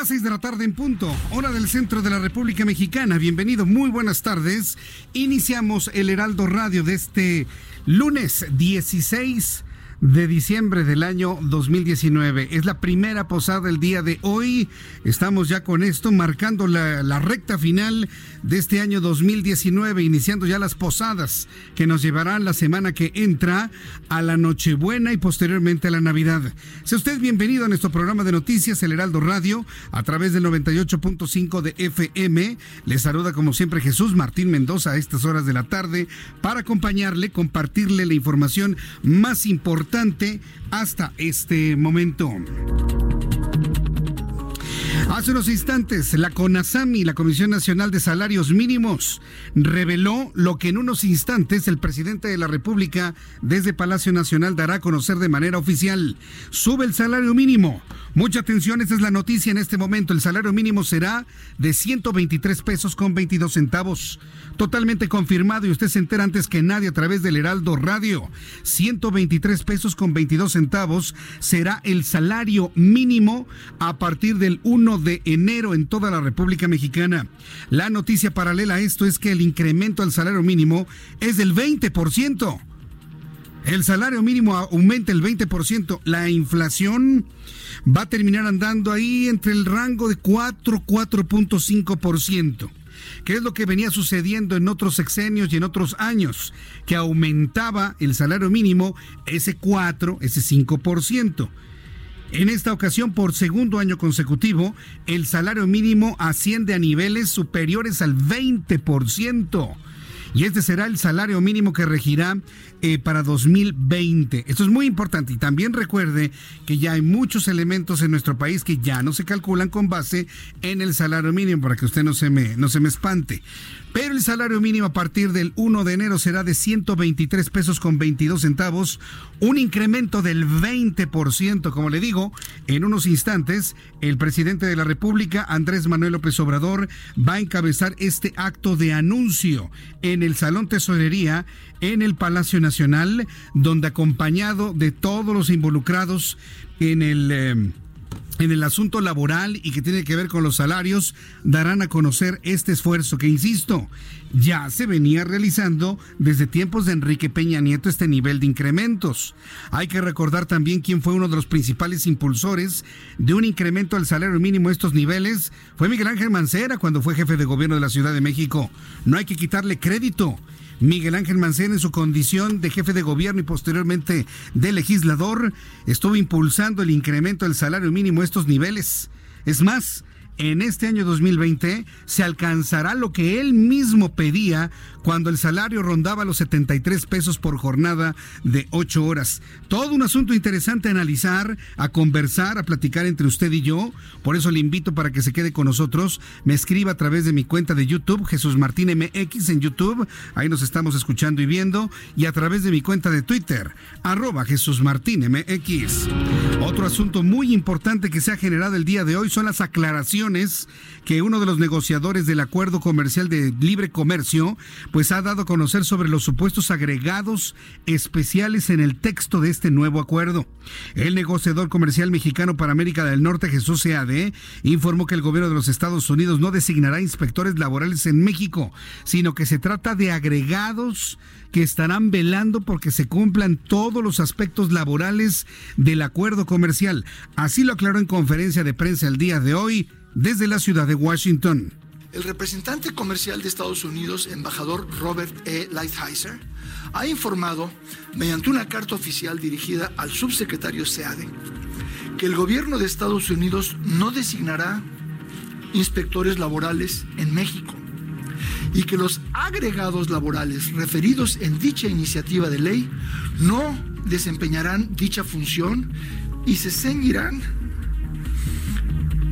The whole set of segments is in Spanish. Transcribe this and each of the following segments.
Las 6 de la tarde en punto, hora del centro de la República Mexicana. Bienvenido, muy buenas tardes. Iniciamos el Heraldo Radio de este lunes 16 de diciembre del año 2019. Es la primera posada del día de hoy. Estamos ya con esto, marcando la, la, recta final de este año 2019, iniciando ya las posadas que nos llevarán la semana que entra a la Nochebuena y posteriormente a la Navidad. Sea usted bienvenido a nuestro programa de noticias, El Heraldo Radio, a través del 98.5 de FM. Le saluda como siempre Jesús Martín Mendoza a estas horas de la tarde para acompañarle, compartirle la información más importante hasta este momento. Hace unos instantes, la CONASAMI, la Comisión Nacional de Salarios Mínimos, reveló lo que en unos instantes el presidente de la República desde Palacio Nacional dará a conocer de manera oficial. Sube el salario mínimo. Mucha atención, esta es la noticia en este momento. El salario mínimo será de 123 pesos con 22 centavos. Totalmente confirmado y usted se entera antes que nadie a través del Heraldo Radio. 123 pesos con 22 centavos será el salario mínimo a partir del 1 de enero en toda la República Mexicana. La noticia paralela a esto es que el incremento al salario mínimo es del 20%. El salario mínimo aumenta el 20%. La inflación va a terminar andando ahí entre el rango de 4, 4.5%. ¿Qué es lo que venía sucediendo en otros sexenios y en otros años? Que aumentaba el salario mínimo ese 4, ese 5%. En esta ocasión, por segundo año consecutivo, el salario mínimo asciende a niveles superiores al 20% y este será el salario mínimo que regirá eh, para 2020. Esto es muy importante y también recuerde que ya hay muchos elementos en nuestro país que ya no se calculan con base en el salario mínimo para que usted no se me, no se me espante. Pero el salario mínimo a partir del 1 de enero será de 123 pesos con 22 centavos, un incremento del 20%, como le digo, en unos instantes el presidente de la República, Andrés Manuel López Obrador, va a encabezar este acto de anuncio en el Salón Tesorería en el Palacio Nacional, donde acompañado de todos los involucrados en el... Eh, en el asunto laboral y que tiene que ver con los salarios, darán a conocer este esfuerzo que, insisto, ya se venía realizando desde tiempos de Enrique Peña Nieto este nivel de incrementos. Hay que recordar también quién fue uno de los principales impulsores de un incremento al salario mínimo a estos niveles. Fue Miguel Ángel Mancera cuando fue jefe de gobierno de la Ciudad de México. No hay que quitarle crédito. Miguel Ángel Mancera, en su condición de jefe de gobierno y posteriormente de legislador, estuvo impulsando el incremento del salario mínimo a estos niveles. Es más, en este año 2020 se alcanzará lo que él mismo pedía cuando el salario rondaba los 73 pesos por jornada de 8 horas. Todo un asunto interesante a analizar, a conversar, a platicar entre usted y yo. Por eso le invito para que se quede con nosotros. Me escriba a través de mi cuenta de YouTube, Jesús Martín MX en YouTube. Ahí nos estamos escuchando y viendo. Y a través de mi cuenta de Twitter, arroba Jesús Martín MX. Otro asunto muy importante que se ha generado el día de hoy son las aclaraciones que uno de los negociadores del acuerdo comercial de libre comercio pues ha dado a conocer sobre los supuestos agregados especiales en el texto de este nuevo acuerdo. El negociador comercial mexicano para América del Norte, Jesús Seade, informó que el gobierno de los Estados Unidos no designará inspectores laborales en México, sino que se trata de agregados que estarán velando porque se cumplan todos los aspectos laborales del acuerdo comercial. Así lo aclaró en conferencia de prensa el día de hoy desde la ciudad de Washington. El representante comercial de Estados Unidos, embajador Robert E. Lighthizer, ha informado, mediante una carta oficial dirigida al subsecretario SEADE, que el gobierno de Estados Unidos no designará inspectores laborales en México y que los agregados laborales referidos en dicha iniciativa de ley no desempeñarán dicha función y se ceñirán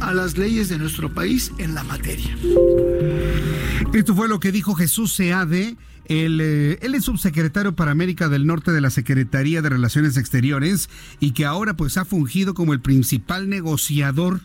a las leyes de nuestro país en la materia. Esto fue lo que dijo Jesús Seade. Él, eh, él, es subsecretario para América del Norte de la Secretaría de Relaciones Exteriores y que ahora pues ha fungido como el principal negociador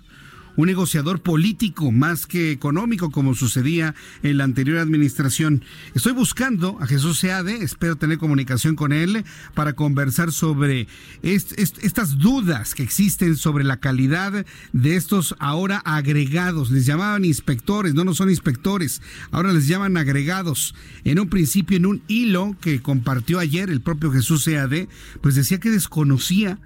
un negociador político más que económico como sucedía en la anterior administración. Estoy buscando a Jesús Seade, espero tener comunicación con él para conversar sobre estas dudas que existen sobre la calidad de estos ahora agregados. Les llamaban inspectores, no, no son inspectores, ahora les llaman agregados. En un principio, en un hilo que compartió ayer el propio Jesús Seade, pues decía que desconocía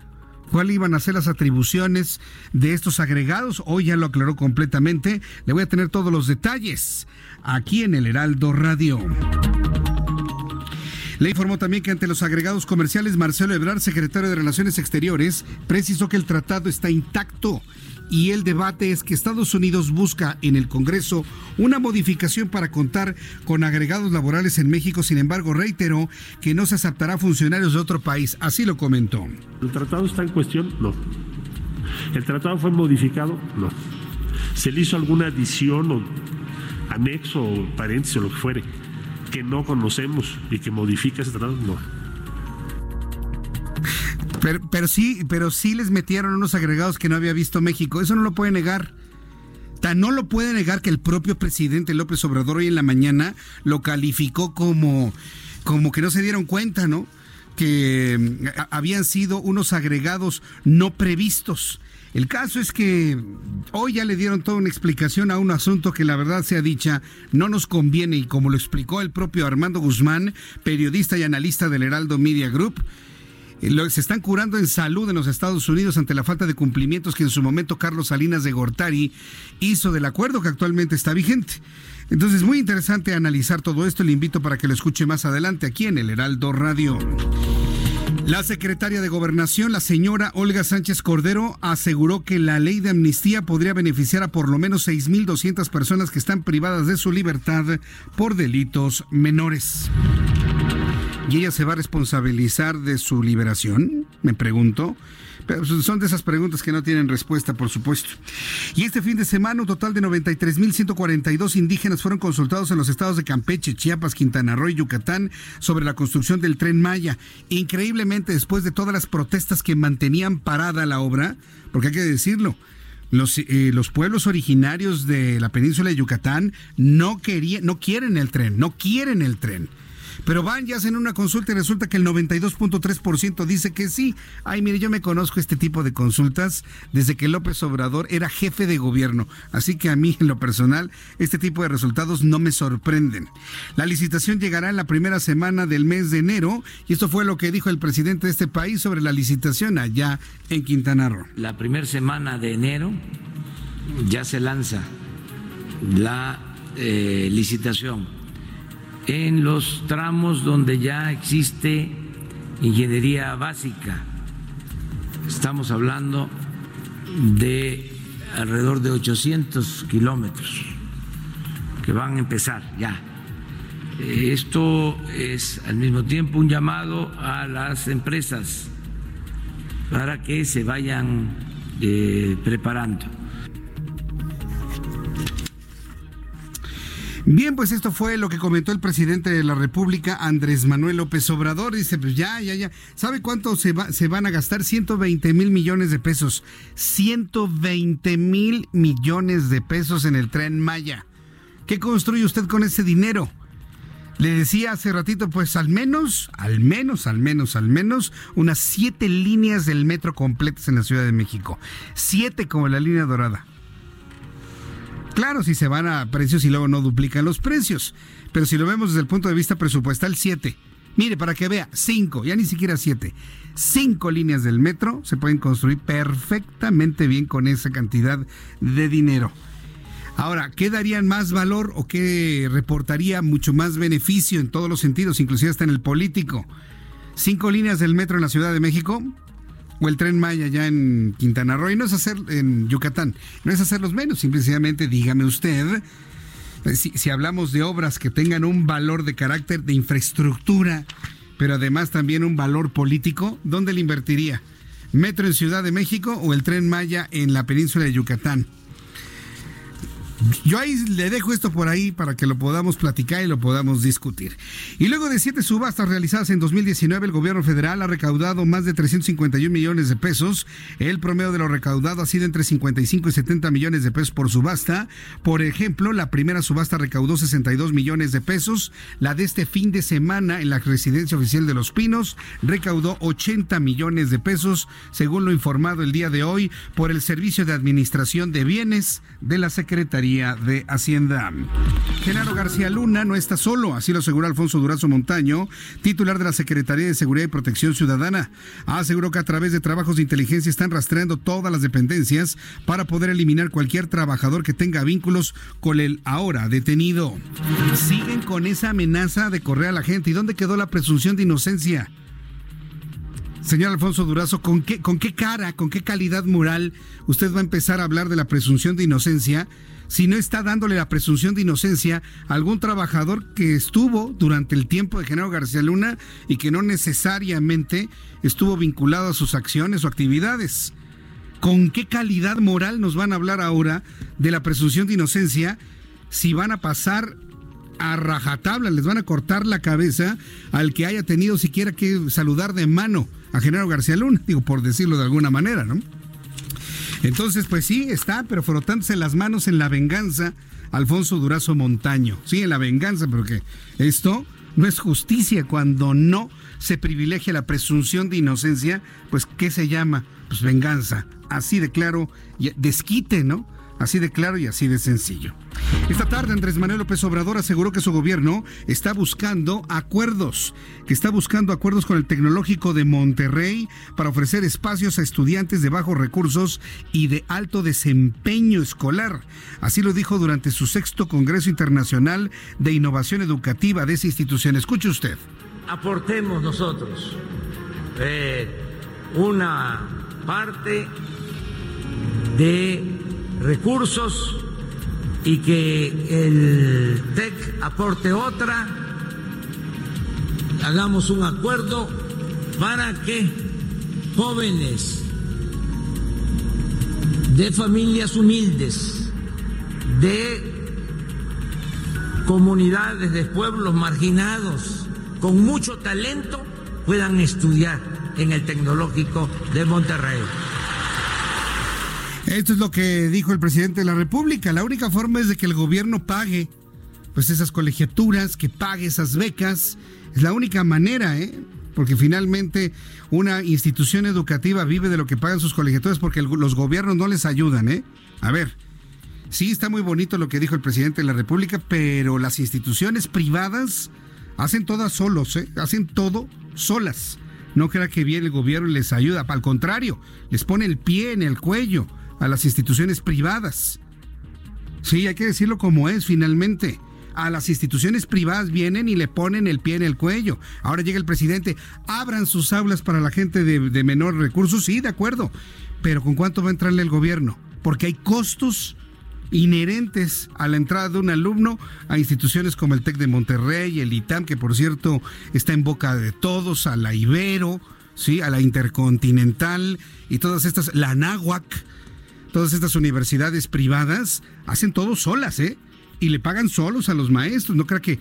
cuáles iban a ser las atribuciones de estos agregados. Hoy ya lo aclaró completamente. Le voy a tener todos los detalles aquí en el Heraldo Radio. Le informó también que ante los agregados comerciales, Marcelo Ebrard, secretario de Relaciones Exteriores, precisó que el tratado está intacto y el debate es que Estados Unidos busca en el Congreso una modificación para contar con agregados laborales en México. Sin embargo, reiteró que no se aceptará funcionarios de otro país. Así lo comentó. ¿El tratado está en cuestión? No. ¿El tratado fue modificado? No. ¿Se le hizo alguna adición o anexo o paréntesis o lo que fuere que no conocemos y que modifica ese tratado? No. Pero, sí, pero sí les metieron unos agregados que no había visto México. Eso no lo puede negar. Tan no lo puede negar que el propio presidente López Obrador hoy en la mañana lo calificó como, como que no se dieron cuenta, ¿no? Que mm, habían sido unos agregados no previstos. El caso es que hoy ya le dieron toda una explicación a un asunto que la verdad sea dicha no nos conviene y como lo explicó el propio Armando Guzmán, periodista y analista del Heraldo Media Group, se están curando en salud en los Estados Unidos ante la falta de cumplimientos que en su momento Carlos Salinas de Gortari hizo del acuerdo que actualmente está vigente. Entonces, muy interesante analizar todo esto. Le invito para que lo escuche más adelante aquí en el Heraldo Radio. La secretaria de Gobernación, la señora Olga Sánchez Cordero, aseguró que la ley de amnistía podría beneficiar a por lo menos 6.200 personas que están privadas de su libertad por delitos menores. ¿Y ella se va a responsabilizar de su liberación? Me pregunto. Pero son de esas preguntas que no tienen respuesta, por supuesto. Y este fin de semana, un total de 93.142 indígenas fueron consultados en los estados de Campeche, Chiapas, Quintana Roo y Yucatán sobre la construcción del tren Maya. Increíblemente, después de todas las protestas que mantenían parada la obra, porque hay que decirlo, los, eh, los, pueblos originarios de la península de Yucatán no querían, no quieren el tren, no quieren el tren. Pero van y hacen una consulta y resulta que el 92.3% dice que sí. Ay, mire, yo me conozco este tipo de consultas desde que López Obrador era jefe de gobierno. Así que a mí, en lo personal, este tipo de resultados no me sorprenden. La licitación llegará en la primera semana del mes de enero y esto fue lo que dijo el presidente de este país sobre la licitación allá en Quintana Roo. La primera semana de enero ya se lanza la eh, licitación en los tramos donde ya existe ingeniería básica. Estamos hablando de alrededor de 800 kilómetros que van a empezar ya. Esto es al mismo tiempo un llamado a las empresas para que se vayan eh, preparando Bien, pues esto fue lo que comentó el presidente de la República, Andrés Manuel López Obrador. Dice, pues ya, ya, ya. ¿Sabe cuánto se, va, se van a gastar? 120 mil millones de pesos. 120 mil millones de pesos en el tren Maya. ¿Qué construye usted con ese dinero? Le decía hace ratito, pues al menos, al menos, al menos, al menos, unas siete líneas del metro completas en la Ciudad de México. Siete como la línea dorada. Claro, si se van a precios y luego no duplican los precios. Pero si lo vemos desde el punto de vista presupuestal, 7. Mire, para que vea, 5, ya ni siquiera 7. 5 líneas del metro se pueden construir perfectamente bien con esa cantidad de dinero. Ahora, ¿qué darían más valor o qué reportaría mucho más beneficio en todos los sentidos, inclusive hasta en el político? Cinco líneas del metro en la Ciudad de México, o el tren Maya ya en Quintana Roo, y no es hacer en Yucatán, no es hacerlos menos, simplemente dígame usted, eh, si, si hablamos de obras que tengan un valor de carácter de infraestructura, pero además también un valor político, ¿dónde le invertiría? ¿Metro en Ciudad de México o el tren Maya en la península de Yucatán? Yo ahí le dejo esto por ahí para que lo podamos platicar y lo podamos discutir. Y luego de siete subastas realizadas en 2019, el gobierno federal ha recaudado más de 351 millones de pesos. El promedio de lo recaudado ha sido entre 55 y 70 millones de pesos por subasta. Por ejemplo, la primera subasta recaudó 62 millones de pesos. La de este fin de semana en la residencia oficial de Los Pinos recaudó 80 millones de pesos, según lo informado el día de hoy por el Servicio de Administración de Bienes de la Secretaría de Hacienda. Genaro García Luna no está solo, así lo aseguró Alfonso Durazo Montaño, titular de la Secretaría de Seguridad y Protección Ciudadana. Aseguró que a través de trabajos de inteligencia están rastreando todas las dependencias para poder eliminar cualquier trabajador que tenga vínculos con el ahora detenido. Siguen con esa amenaza de correr a la gente. ¿Y dónde quedó la presunción de inocencia? Señor Alfonso Durazo, ¿con qué, ¿con qué cara, con qué calidad moral usted va a empezar a hablar de la presunción de inocencia si no está dándole la presunción de inocencia a algún trabajador que estuvo durante el tiempo de Genaro García Luna y que no necesariamente estuvo vinculado a sus acciones o actividades. ¿Con qué calidad moral nos van a hablar ahora de la presunción de inocencia si van a pasar a rajatabla, les van a cortar la cabeza al que haya tenido siquiera que saludar de mano a Genaro García Luna, digo, por decirlo de alguna manera, ¿no? Entonces, pues sí, está, pero frotándose las manos en la venganza, Alfonso Durazo Montaño. Sí, en la venganza, porque esto no es justicia cuando no se privilegia la presunción de inocencia, pues ¿qué se llama? Pues venganza. Así de claro, desquite, ¿no? Así de claro y así de sencillo. Esta tarde Andrés Manuel López Obrador aseguró que su gobierno está buscando acuerdos, que está buscando acuerdos con el Tecnológico de Monterrey para ofrecer espacios a estudiantes de bajos recursos y de alto desempeño escolar. Así lo dijo durante su sexto Congreso Internacional de Innovación Educativa de esa institución. Escuche usted. Aportemos nosotros eh, una parte de recursos y que el TEC aporte otra, hagamos un acuerdo para que jóvenes de familias humildes, de comunidades, de pueblos marginados, con mucho talento, puedan estudiar en el Tecnológico de Monterrey. Esto es lo que dijo el presidente de la República. La única forma es de que el gobierno pague pues esas colegiaturas, que pague esas becas. Es la única manera, ¿eh? Porque finalmente una institución educativa vive de lo que pagan sus colegiaturas porque los gobiernos no les ayudan, ¿eh? A ver, sí está muy bonito lo que dijo el presidente de la República, pero las instituciones privadas hacen todas solos, ¿eh? Hacen todo solas. No crea que viene el gobierno les ayuda, al contrario, les pone el pie en el cuello a las instituciones privadas. Sí, hay que decirlo como es finalmente. A las instituciones privadas vienen y le ponen el pie en el cuello. Ahora llega el presidente, abran sus aulas para la gente de, menor recursos, sí, de acuerdo. Pero ¿con cuánto va a entrarle el gobierno? Porque hay costos inherentes a la entrada de un alumno a instituciones como el TEC de Monterrey, el ITAM, que por cierto está en boca de todos, a la Ibero, ¿sí? a la Intercontinental y todas estas, la Anáhuac todas estas universidades privadas hacen todo solas, ¿eh? Y le pagan solos a los maestros, no crea que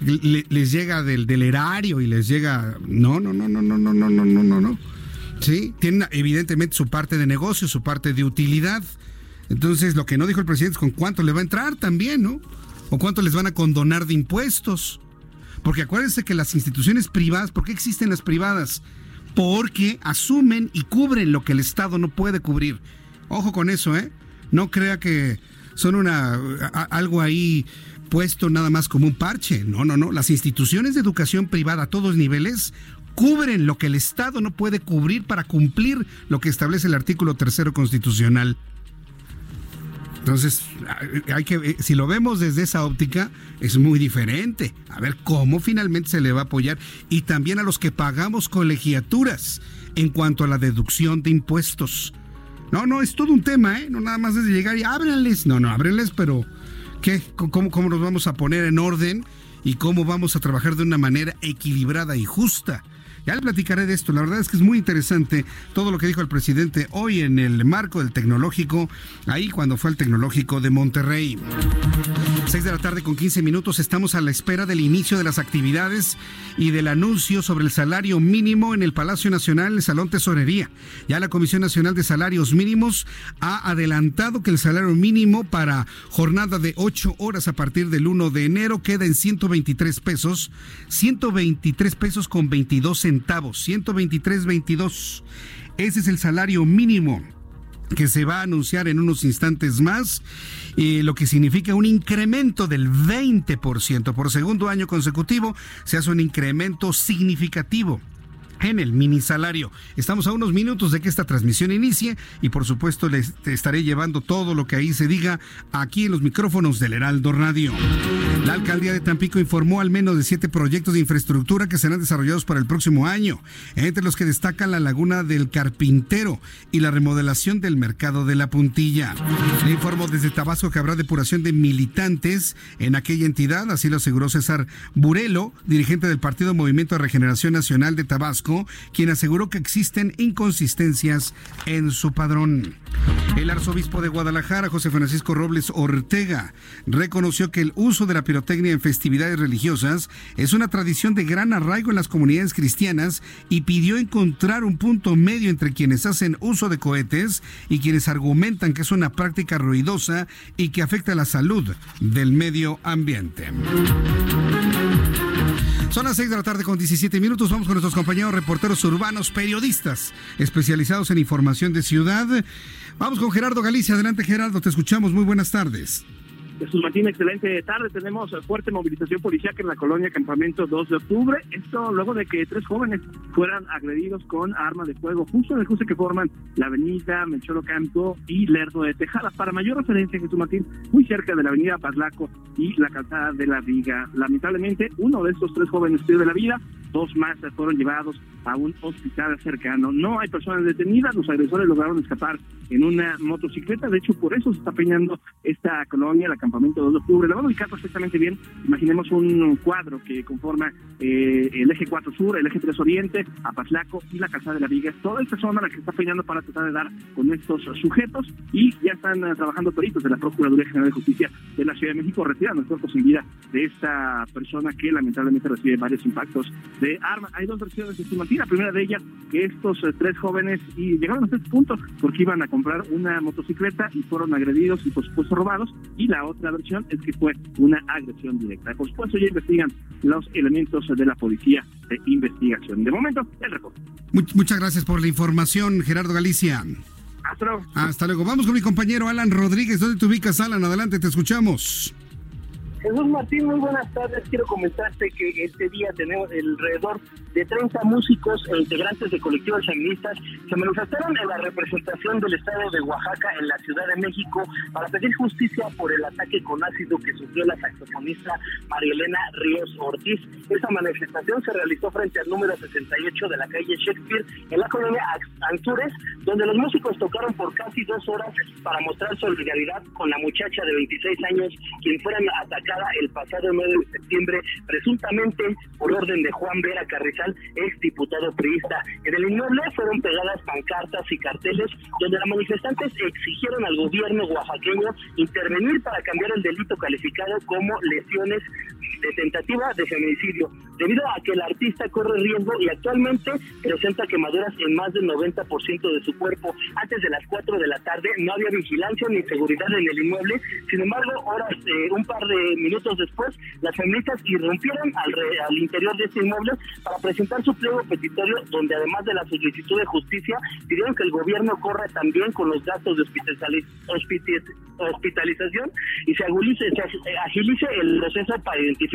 les llega del, del erario y les llega... No, no, no, no, no, no, no, no, no, no, no. Sí, tienen evidentemente su parte de negocio, su parte de utilidad. Entonces, lo que no dijo el presidente es con cuánto le va a entrar también, ¿no? O cuánto les van a condonar de impuestos. Porque acuérdense que las instituciones privadas, ¿por qué existen las privadas? Porque asumen y cubren lo que el Estado no puede cubrir. Ojo con eso, ¿eh? No crea que son una algo ahí puesto nada más como un parche. No, no, no. Las instituciones de educación privada a todos niveles cubren lo que el Estado no puede cubrir para cumplir lo que establece el artículo tercero constitucional. Entonces, hay que, eh, si lo vemos desde esa óptica, es muy diferente. A ver cómo finalmente se le va a apoyar y también a los que pagamos colegiaturas en cuanto a la deducción de impuestos. No, no, es todo un tema, ¿eh? No nada más es llegar y ábrenles. No, no, ábrenles, pero ¿qué? ¿Cómo, ¿Cómo nos vamos a poner en orden y cómo vamos a trabajar de una manera equilibrada y justa? Ya le platicaré de esto. La verdad es que es muy interesante todo lo que dijo el presidente hoy en el marco del tecnológico, ahí cuando fue el tecnológico de Monterrey. 6 de la tarde con 15 minutos estamos a la espera del inicio de las actividades y del anuncio sobre el salario mínimo en el Palacio Nacional, el Salón Tesorería. Ya la Comisión Nacional de Salarios Mínimos ha adelantado que el salario mínimo para jornada de 8 horas a partir del 1 de enero queda en 123 pesos, 123 pesos con 22 centavos, 123.22. Ese es el salario mínimo que se va a anunciar en unos instantes más, y lo que significa un incremento del 20%. Por segundo año consecutivo se hace un incremento significativo en el mini salario. Estamos a unos minutos de que esta transmisión inicie y por supuesto les estaré llevando todo lo que ahí se diga aquí en los micrófonos del Heraldo Radio. La alcaldía de Tampico informó al menos de siete proyectos de infraestructura que serán desarrollados para el próximo año, entre los que destacan la laguna del Carpintero y la remodelación del mercado de la Puntilla. Le informó desde Tabasco que habrá depuración de militantes en aquella entidad, así lo aseguró César Burelo, dirigente del Partido Movimiento de Regeneración Nacional de Tabasco quien aseguró que existen inconsistencias en su padrón. El arzobispo de Guadalajara, José Francisco Robles Ortega, reconoció que el uso de la pirotecnia en festividades religiosas es una tradición de gran arraigo en las comunidades cristianas y pidió encontrar un punto medio entre quienes hacen uso de cohetes y quienes argumentan que es una práctica ruidosa y que afecta la salud del medio ambiente. Son las 6 de la tarde con 17 minutos. Vamos con nuestros compañeros reporteros urbanos, periodistas especializados en información de ciudad. Vamos con Gerardo Galicia. Adelante, Gerardo, te escuchamos. Muy buenas tardes. Jesús Martín, excelente tarde. Tenemos fuerte movilización policial en la colonia Campamento 2 de octubre. Esto luego de que tres jóvenes fueran agredidos con armas de fuego justo en el cruce que forman la avenida Mencholo Canto y Lerdo de Tejada. Para mayor referencia, Jesús Martín, muy cerca de la avenida Pazlaco y la calzada de la Viga. Lamentablemente, uno de estos tres jóvenes pierde la vida, dos más fueron llevados a un hospital cercano. No hay personas detenidas, los agresores lograron escapar en una motocicleta. De hecho, por eso se está peñando esta colonia, la campamento 2 de octubre. La van a ubicar perfectamente bien. Imaginemos un cuadro que conforma eh, el eje 4 sur, el eje 3 oriente, Apazlaco y la calzada de la Viga. Toda esta zona la que está peñando para tratar de dar con estos sujetos y ya están eh, trabajando peritos de la Procuraduría General de Justicia de la Ciudad de México retirando el cuerpo sin vida de esta persona que lamentablemente recibe varios impactos de arma. Hay dos versiones de estimativa. La primera de ellas, que estos eh, tres jóvenes llegaron a este punto porque iban a comprar una motocicleta y fueron agredidos y por supuesto robados. Y la otra versión es que fue una agresión directa. Por supuesto ya investigan los elementos de la policía de investigación. De momento, el reporte. Muchas gracias por la información, Gerardo Galicia. Hasta luego. Hasta luego. Vamos con mi compañero Alan Rodríguez. ¿Dónde te ubicas, Alan? Adelante, te escuchamos. Jesús Martín, muy buenas tardes. Quiero comentarte que este día tenemos alrededor de 30 músicos e integrantes de colectivos feministas que manifestaron en la representación del Estado de Oaxaca en la Ciudad de México para pedir justicia por el ataque con ácido que sufrió la saxofonista María Elena Ríos Ortiz. Esta manifestación se realizó frente al número 68 de la calle Shakespeare en la colonia Anzures, donde los músicos tocaron por casi dos horas para mostrar solidaridad con la muchacha de 26 años quien fuera el pasado 9 de septiembre, presuntamente por orden de Juan Vera Carrizal Rizal, ex diputado priista. En el inmueble fueron pegadas pancartas y carteles donde los manifestantes exigieron al gobierno oaxaqueño intervenir para cambiar el delito calificado como lesiones de tentativa de feminicidio, debido a que el artista corre riesgo y actualmente presenta quemaduras en más del 90% de su cuerpo. Antes de las 4 de la tarde no había vigilancia ni seguridad en el inmueble, sin embargo, horas, eh, un par de minutos después, las feministas irrumpieron al, al interior de este inmueble para presentar su pliego petitorio, donde además de la solicitud de justicia, pidieron que el gobierno corra también con los gastos de hospitalización y se, se agilice el proceso para identificar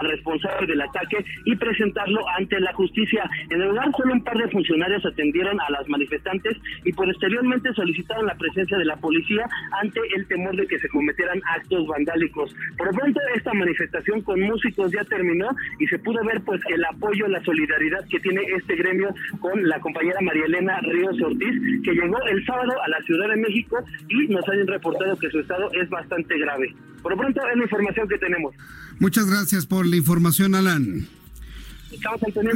al responsable del ataque y presentarlo ante la justicia. En el lugar solo un par de funcionarios atendieron a las manifestantes y posteriormente solicitaron la presencia de la policía ante el temor de que se cometieran actos vandálicos. Por pronto esta manifestación con músicos ya terminó y se pudo ver pues el apoyo, la solidaridad que tiene este gremio con la compañera María Elena Ríos Ortiz, que llegó el sábado a la Ciudad de México y nos han reportado que su estado es bastante grave. Por lo pronto es la información que tenemos. Muchas gracias por la información, Alan.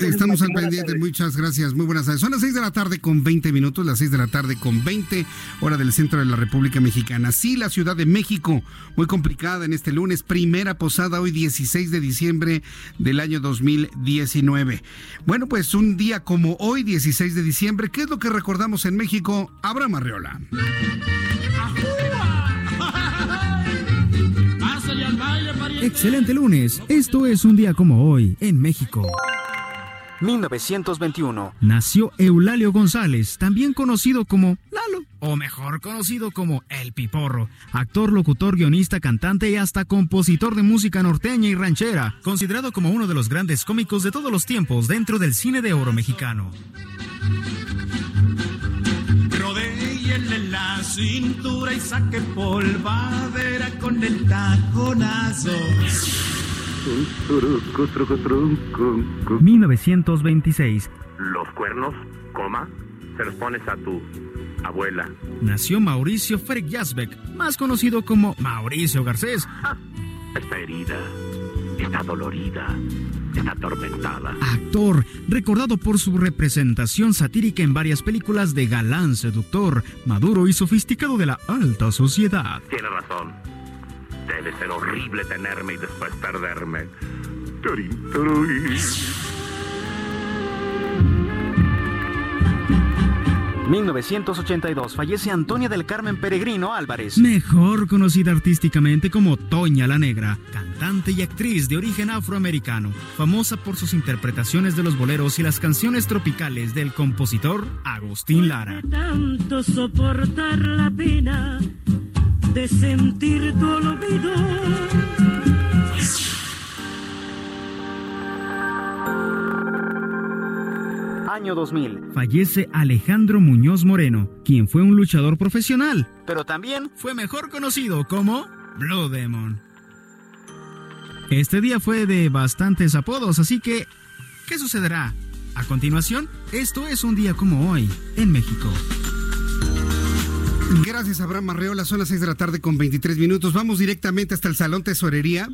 Estamos al pendiente. Muchas gracias. Muy buenas tardes. Son las 6 de la tarde con 20 minutos, las 6 de la tarde con 20, hora del centro de la República Mexicana. Sí, la Ciudad de México, muy complicada en este lunes, primera posada hoy 16 de diciembre del año 2019. Bueno, pues un día como hoy, 16 de diciembre, ¿qué es lo que recordamos en México? Abraham Arreola. Excelente lunes. Esto es un día como hoy en México. 1921. Nació Eulalio González, también conocido como Lalo, o mejor conocido como El Piporro. Actor, locutor, guionista, cantante y hasta compositor de música norteña y ranchera. Considerado como uno de los grandes cómicos de todos los tiempos dentro del cine de oro mexicano cintura y saque polvadera con el taconazo. 1926. Los cuernos, coma, se los pones a tu abuela. Nació Mauricio Ferek más conocido como Mauricio Garcés. Está herida, está dolorida atormentada. Actor, recordado por su representación satírica en varias películas de galán seductor, maduro y sofisticado de la alta sociedad. Tiene razón. Debe ser horrible tenerme y después perderme. 1982 fallece Antonia del Carmen Peregrino Álvarez. Mejor conocida artísticamente como Toña la Negra, cantante y actriz de origen afroamericano, famosa por sus interpretaciones de los boleros y las canciones tropicales del compositor Agustín Lara. Tanto soportar la pena de sentir tu olvido Año 2000. Fallece Alejandro Muñoz Moreno, quien fue un luchador profesional, pero también fue mejor conocido como Blue Demon. Este día fue de bastantes apodos, así que, ¿qué sucederá? A continuación, esto es un día como hoy en México. Gracias, Abraham Arreola. Son las 6 de la tarde con 23 minutos. Vamos directamente hasta el Salón Tesorería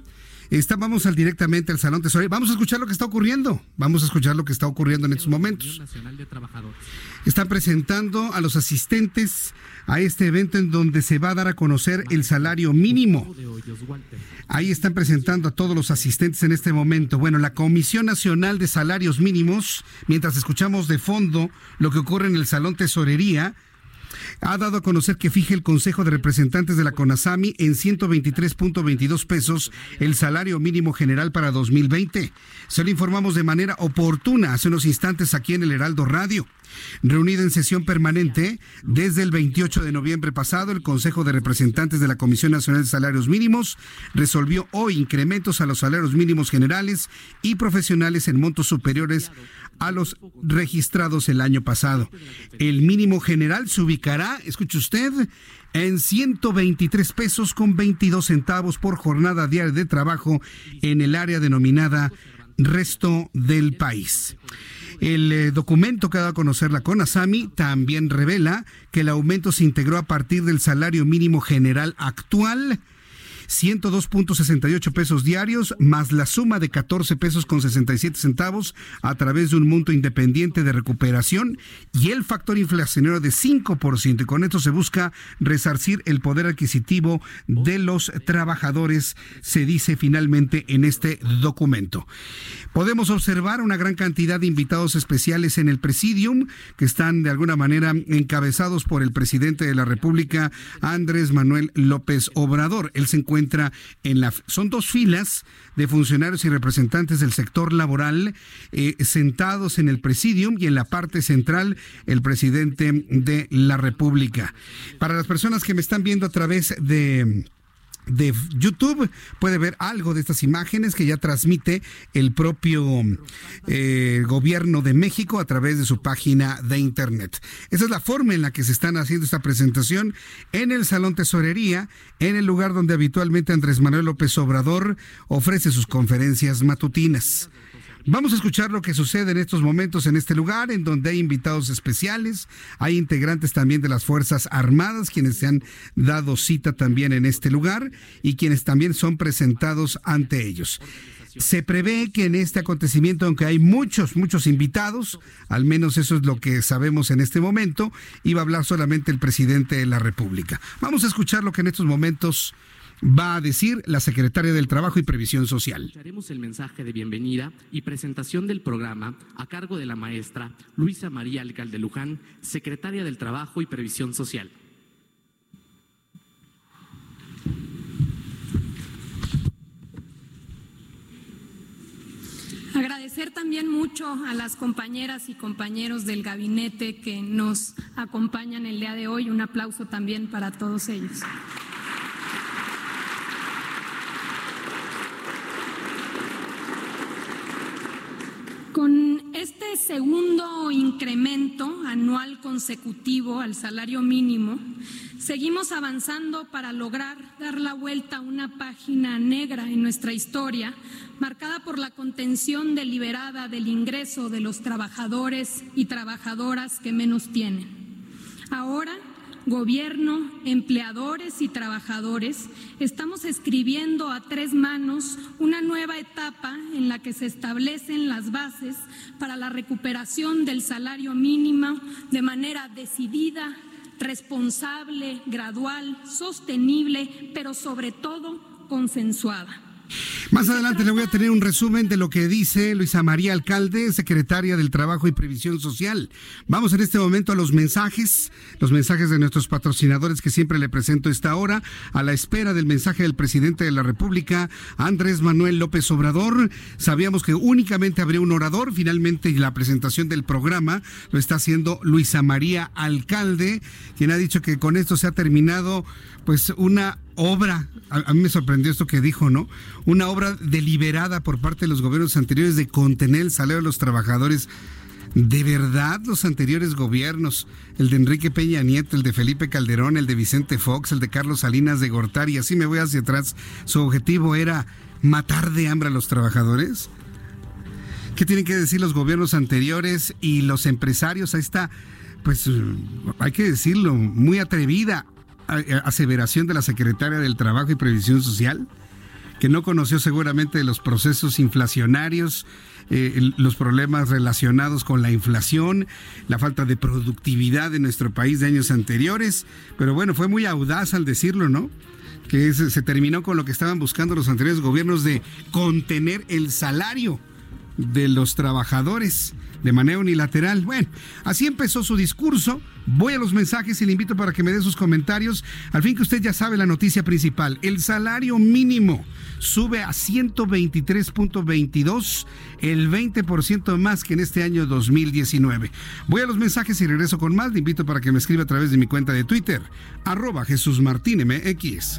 vamos al directamente al Salón Tesorería. Vamos a escuchar lo que está ocurriendo. Vamos a escuchar lo que está ocurriendo en estos momentos. Están presentando a los asistentes a este evento en donde se va a dar a conocer el salario mínimo. Ahí están presentando a todos los asistentes en este momento. Bueno, la Comisión Nacional de Salarios Mínimos, mientras escuchamos de fondo lo que ocurre en el Salón Tesorería, ha dado a conocer que fije el Consejo de Representantes de la CONASAMI en 123.22 pesos el salario mínimo general para 2020. Se lo informamos de manera oportuna hace unos instantes aquí en el Heraldo Radio. Reunida en sesión permanente desde el 28 de noviembre pasado, el Consejo de Representantes de la Comisión Nacional de Salarios Mínimos resolvió hoy incrementos a los salarios mínimos generales y profesionales en montos superiores a los registrados el año pasado. El mínimo general se ubicará, escuche usted, en 123 pesos con 22 centavos por jornada diaria de trabajo en el área denominada resto del país. El eh, documento que ha dado a conocer la CONASAMI también revela que el aumento se integró a partir del salario mínimo general actual 102.68 pesos diarios, más la suma de 14 pesos con 67 centavos a través de un monto independiente de recuperación y el factor inflacionario de 5%. Y con esto se busca resarcir el poder adquisitivo de los trabajadores, se dice finalmente en este documento. Podemos observar una gran cantidad de invitados especiales en el presidium que están de alguna manera encabezados por el presidente de la República, Andrés Manuel López Obrador. Él se encuentra Son dos filas de funcionarios y representantes del sector laboral eh, sentados en el presidium y en la parte central el presidente de la República. Para las personas que me están viendo a través de de YouTube puede ver algo de estas imágenes que ya transmite el propio eh, gobierno de México a través de su página de internet. Esa es la forma en la que se están haciendo esta presentación en el Salón Tesorería, en el lugar donde habitualmente Andrés Manuel López Obrador ofrece sus conferencias matutinas. Vamos a escuchar lo que sucede en estos momentos en este lugar, en donde hay invitados especiales, hay integrantes también de las Fuerzas Armadas, quienes se han dado cita también en este lugar y quienes también son presentados ante ellos. Se prevé que en este acontecimiento, aunque hay muchos, muchos invitados, al menos eso es lo que sabemos en este momento, iba a hablar solamente el presidente de la República. Vamos a escuchar lo que en estos momentos va a decir la secretaria del Trabajo y Previsión Social. Escucharemos el mensaje de bienvenida y presentación del programa a cargo de la maestra Luisa María Alcalde Luján, secretaria del Trabajo y Previsión Social. Agradecer también mucho a las compañeras y compañeros del gabinete que nos acompañan el día de hoy. Un aplauso también para todos ellos. Con este segundo incremento anual consecutivo al salario mínimo, seguimos avanzando para lograr dar la vuelta a una página negra en nuestra historia, marcada por la contención deliberada del ingreso de los trabajadores y trabajadoras que menos tienen. Ahora, gobierno, empleadores y trabajadores, estamos escribiendo a tres manos una nueva etapa en la que se establecen las bases para la recuperación del salario mínimo de manera decidida, responsable, gradual, sostenible, pero sobre todo consensuada. Más adelante le voy a tener un resumen de lo que dice Luisa María Alcalde, secretaria del Trabajo y Previsión Social. Vamos en este momento a los mensajes, los mensajes de nuestros patrocinadores que siempre le presento esta hora, a la espera del mensaje del presidente de la República, Andrés Manuel López Obrador. Sabíamos que únicamente habría un orador, finalmente la presentación del programa lo está haciendo Luisa María Alcalde, quien ha dicho que con esto se ha terminado pues una obra, a, mí me sorprendió esto que dijo, ¿no? Una obra deliberada por parte de los gobiernos anteriores de contener el salario de los trabajadores. De verdad, los anteriores gobiernos, el de Enrique Peña Nieto, el de Felipe Calderón, el de Vicente Fox, el de Carlos Salinas de Gortari, así me voy hacia atrás, su objetivo era matar de hambre a los trabajadores. ¿Qué tienen que decir los gobiernos anteriores y los empresarios? Ahí está, pues hay que decirlo, muy atrevida aseveración de la secretaria del Trabajo y Previsión Social, que no conoció seguramente los procesos inflacionarios, eh, los problemas relacionados con la inflación, la falta de productividad de nuestro país de años anteriores, pero bueno, fue muy audaz al decirlo, ¿no? Que se terminó con lo que estaban buscando los anteriores gobiernos de contener el salario de los trabajadores de manera unilateral. Bueno, así empezó su discurso. Voy a los mensajes y le invito para que me dé sus comentarios. Al fin que usted ya sabe la noticia principal. El salario mínimo sube a 123.22, el 20% más que en este año 2019. Voy a los mensajes y regreso con más. Le invito para que me escriba a través de mi cuenta de Twitter, arroba Jesús Martín MX.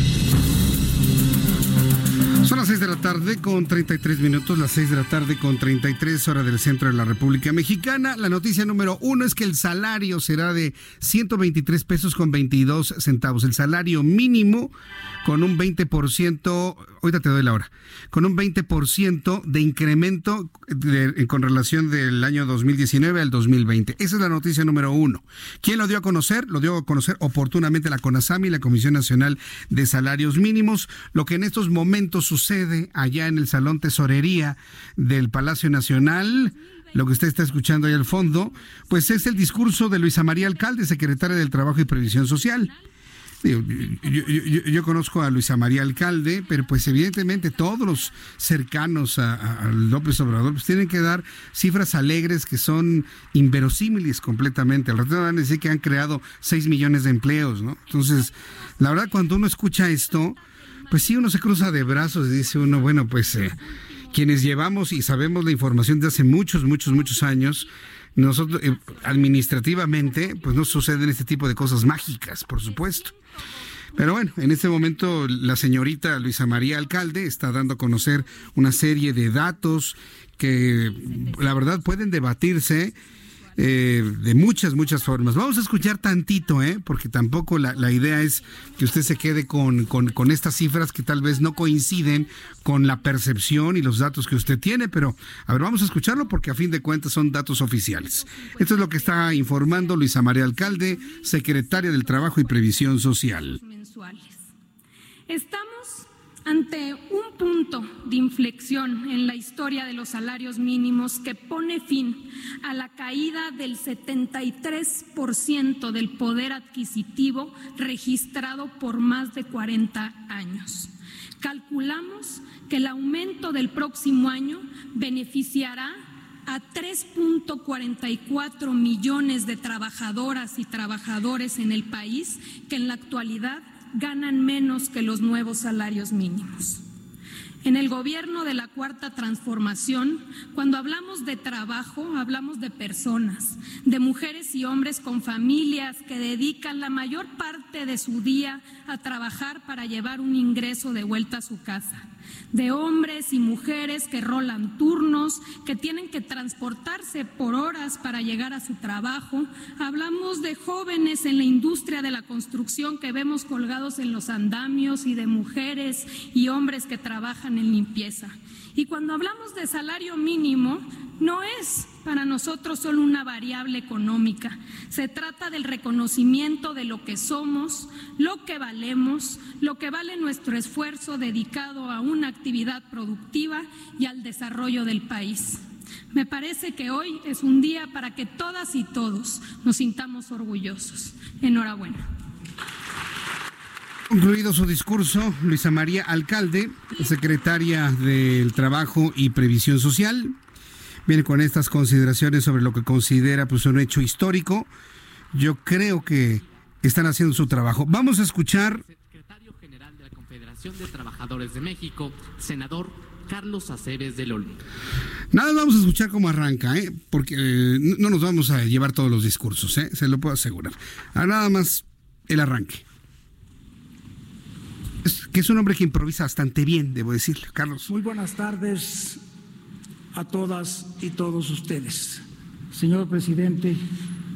Son las 6 de la tarde con 33 minutos, las 6 de la tarde con 33 horas del centro de la República Mexicana. La noticia número uno es que el salario será de 123 pesos con 22 centavos. El salario mínimo con un 20%, ahorita te doy la hora, con un 20% de incremento con relación del año 2019 al 2020. Esa es la noticia número uno. ¿Quién lo dio a conocer? Lo dio a conocer oportunamente la CONASAMI, la Comisión Nacional de Salarios Mínimos. Lo que en estos momentos sucede allá en el Salón Tesorería del Palacio Nacional lo que usted está escuchando ahí al fondo, pues es el discurso de Luisa María Alcalde, secretaria del Trabajo y Previsión Social. Yo, conozco a Luisa María Alcalde, pero pues evidentemente todos los cercanos a, López Obrador pues tienen que dar cifras alegres que son inverosímiles completamente. Al rato van a decir que han creado 6 millones de empleos, ¿no? Entonces, la verdad cuando uno escucha esto, pues sí, uno se cruza de brazos y dice uno, bueno, pues eh, quienes llevamos y sabemos la información de hace muchos, muchos, muchos años, nosotros eh, administrativamente, pues no suceden este tipo de cosas mágicas, por supuesto. Pero bueno, en este momento la señorita Luisa María Alcalde está dando a conocer una serie de datos que la verdad pueden debatirse eh, de muchas, muchas formas. Vamos a escuchar tantito, ¿eh? porque tampoco la, la idea es que usted se quede con, con, con, estas cifras que tal vez no coinciden con la percepción y los datos que usted tiene, pero a ver, vamos a escucharlo porque a fin de cuentas son datos oficiales. Esto es lo que está informando Luisa María Alcalde, secretaria del Trabajo y Previsión Social. Estamos ante un punto de inflexión en la historia de los salarios mínimos que pone fin a la caída del 73% del poder adquisitivo registrado por más de 40 años. Calculamos que el aumento del próximo año beneficiará a 3.44 millones de trabajadoras y trabajadores en el país que en la actualidad ganan menos que los nuevos salarios mínimos. En el gobierno de la Cuarta Transformación, cuando hablamos de trabajo, hablamos de personas, de mujeres y hombres con familias que dedican la mayor parte de su día a trabajar para llevar un ingreso de vuelta a su casa de hombres y mujeres que rolan turnos, que tienen que transportarse por horas para llegar a su trabajo. Hablamos de jóvenes en la industria de la construcción que vemos colgados en los andamios y de mujeres y hombres que trabajan en limpieza. Y cuando hablamos de salario mínimo, no es para nosotros solo una variable económica. Se trata del reconocimiento de lo que somos, lo que valemos, lo que vale nuestro esfuerzo dedicado a una actividad productiva y al desarrollo del país. Me parece que hoy es un día para que todas y todos nos sintamos orgullosos. Enhorabuena. Concluido su discurso, Luisa María Alcalde, secretaria del Trabajo y Previsión Social, viene con estas consideraciones sobre lo que considera pues un hecho histórico. Yo creo que están haciendo su trabajo. Vamos a escuchar. Secretario General de la Confederación de Trabajadores de México, senador Carlos Aceves del Olmo. Nada, vamos a escuchar cómo arranca, ¿eh? porque eh, no nos vamos a llevar todos los discursos, ¿eh? se lo puedo asegurar. Ah, nada más el arranque que es un hombre que improvisa bastante bien, debo decirle. Carlos. Muy buenas tardes a todas y todos ustedes. Señor presidente,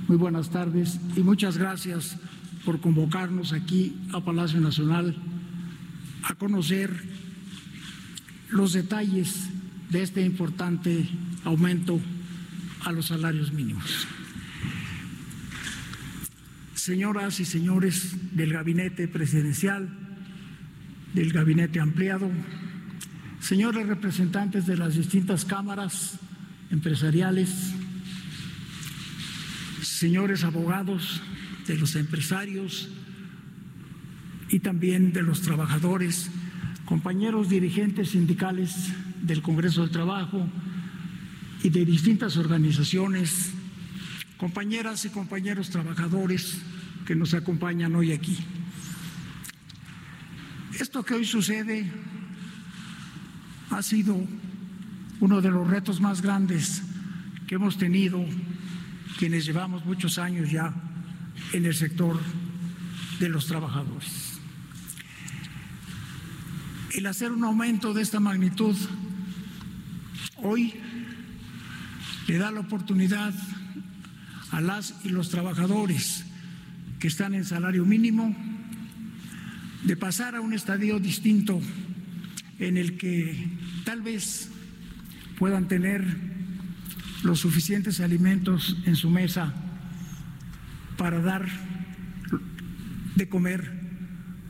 muy buenas tardes y muchas gracias por convocarnos aquí a Palacio Nacional a conocer los detalles de este importante aumento a los salarios mínimos. Señoras y señores del gabinete presidencial, del gabinete ampliado, señores representantes de las distintas cámaras empresariales, señores abogados de los empresarios y también de los trabajadores, compañeros dirigentes sindicales del Congreso del Trabajo y de distintas organizaciones, compañeras y compañeros trabajadores que nos acompañan hoy aquí. Esto que hoy sucede ha sido uno de los retos más grandes que hemos tenido quienes llevamos muchos años ya en el sector de los trabajadores. El hacer un aumento de esta magnitud hoy le da la oportunidad a las y los trabajadores que están en salario mínimo de pasar a un estadio distinto en el que tal vez puedan tener los suficientes alimentos en su mesa para dar de comer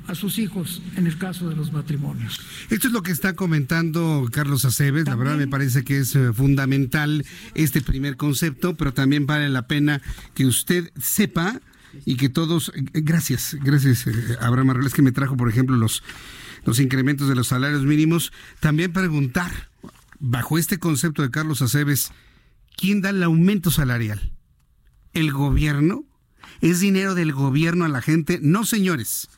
a sus hijos en el caso de los matrimonios. Esto es lo que está comentando Carlos Aceves. La verdad me parece que es eh, fundamental este primer concepto, pero también vale la pena que usted sepa y que todos. eh, Gracias, gracias, eh, Abraham Arreola, es que me trajo, por ejemplo, los, los incrementos de los salarios mínimos. También preguntar, bajo este concepto de Carlos Aceves, ¿quién da el aumento salarial? ¿El gobierno? ¿Es dinero del gobierno a la gente? No, señores.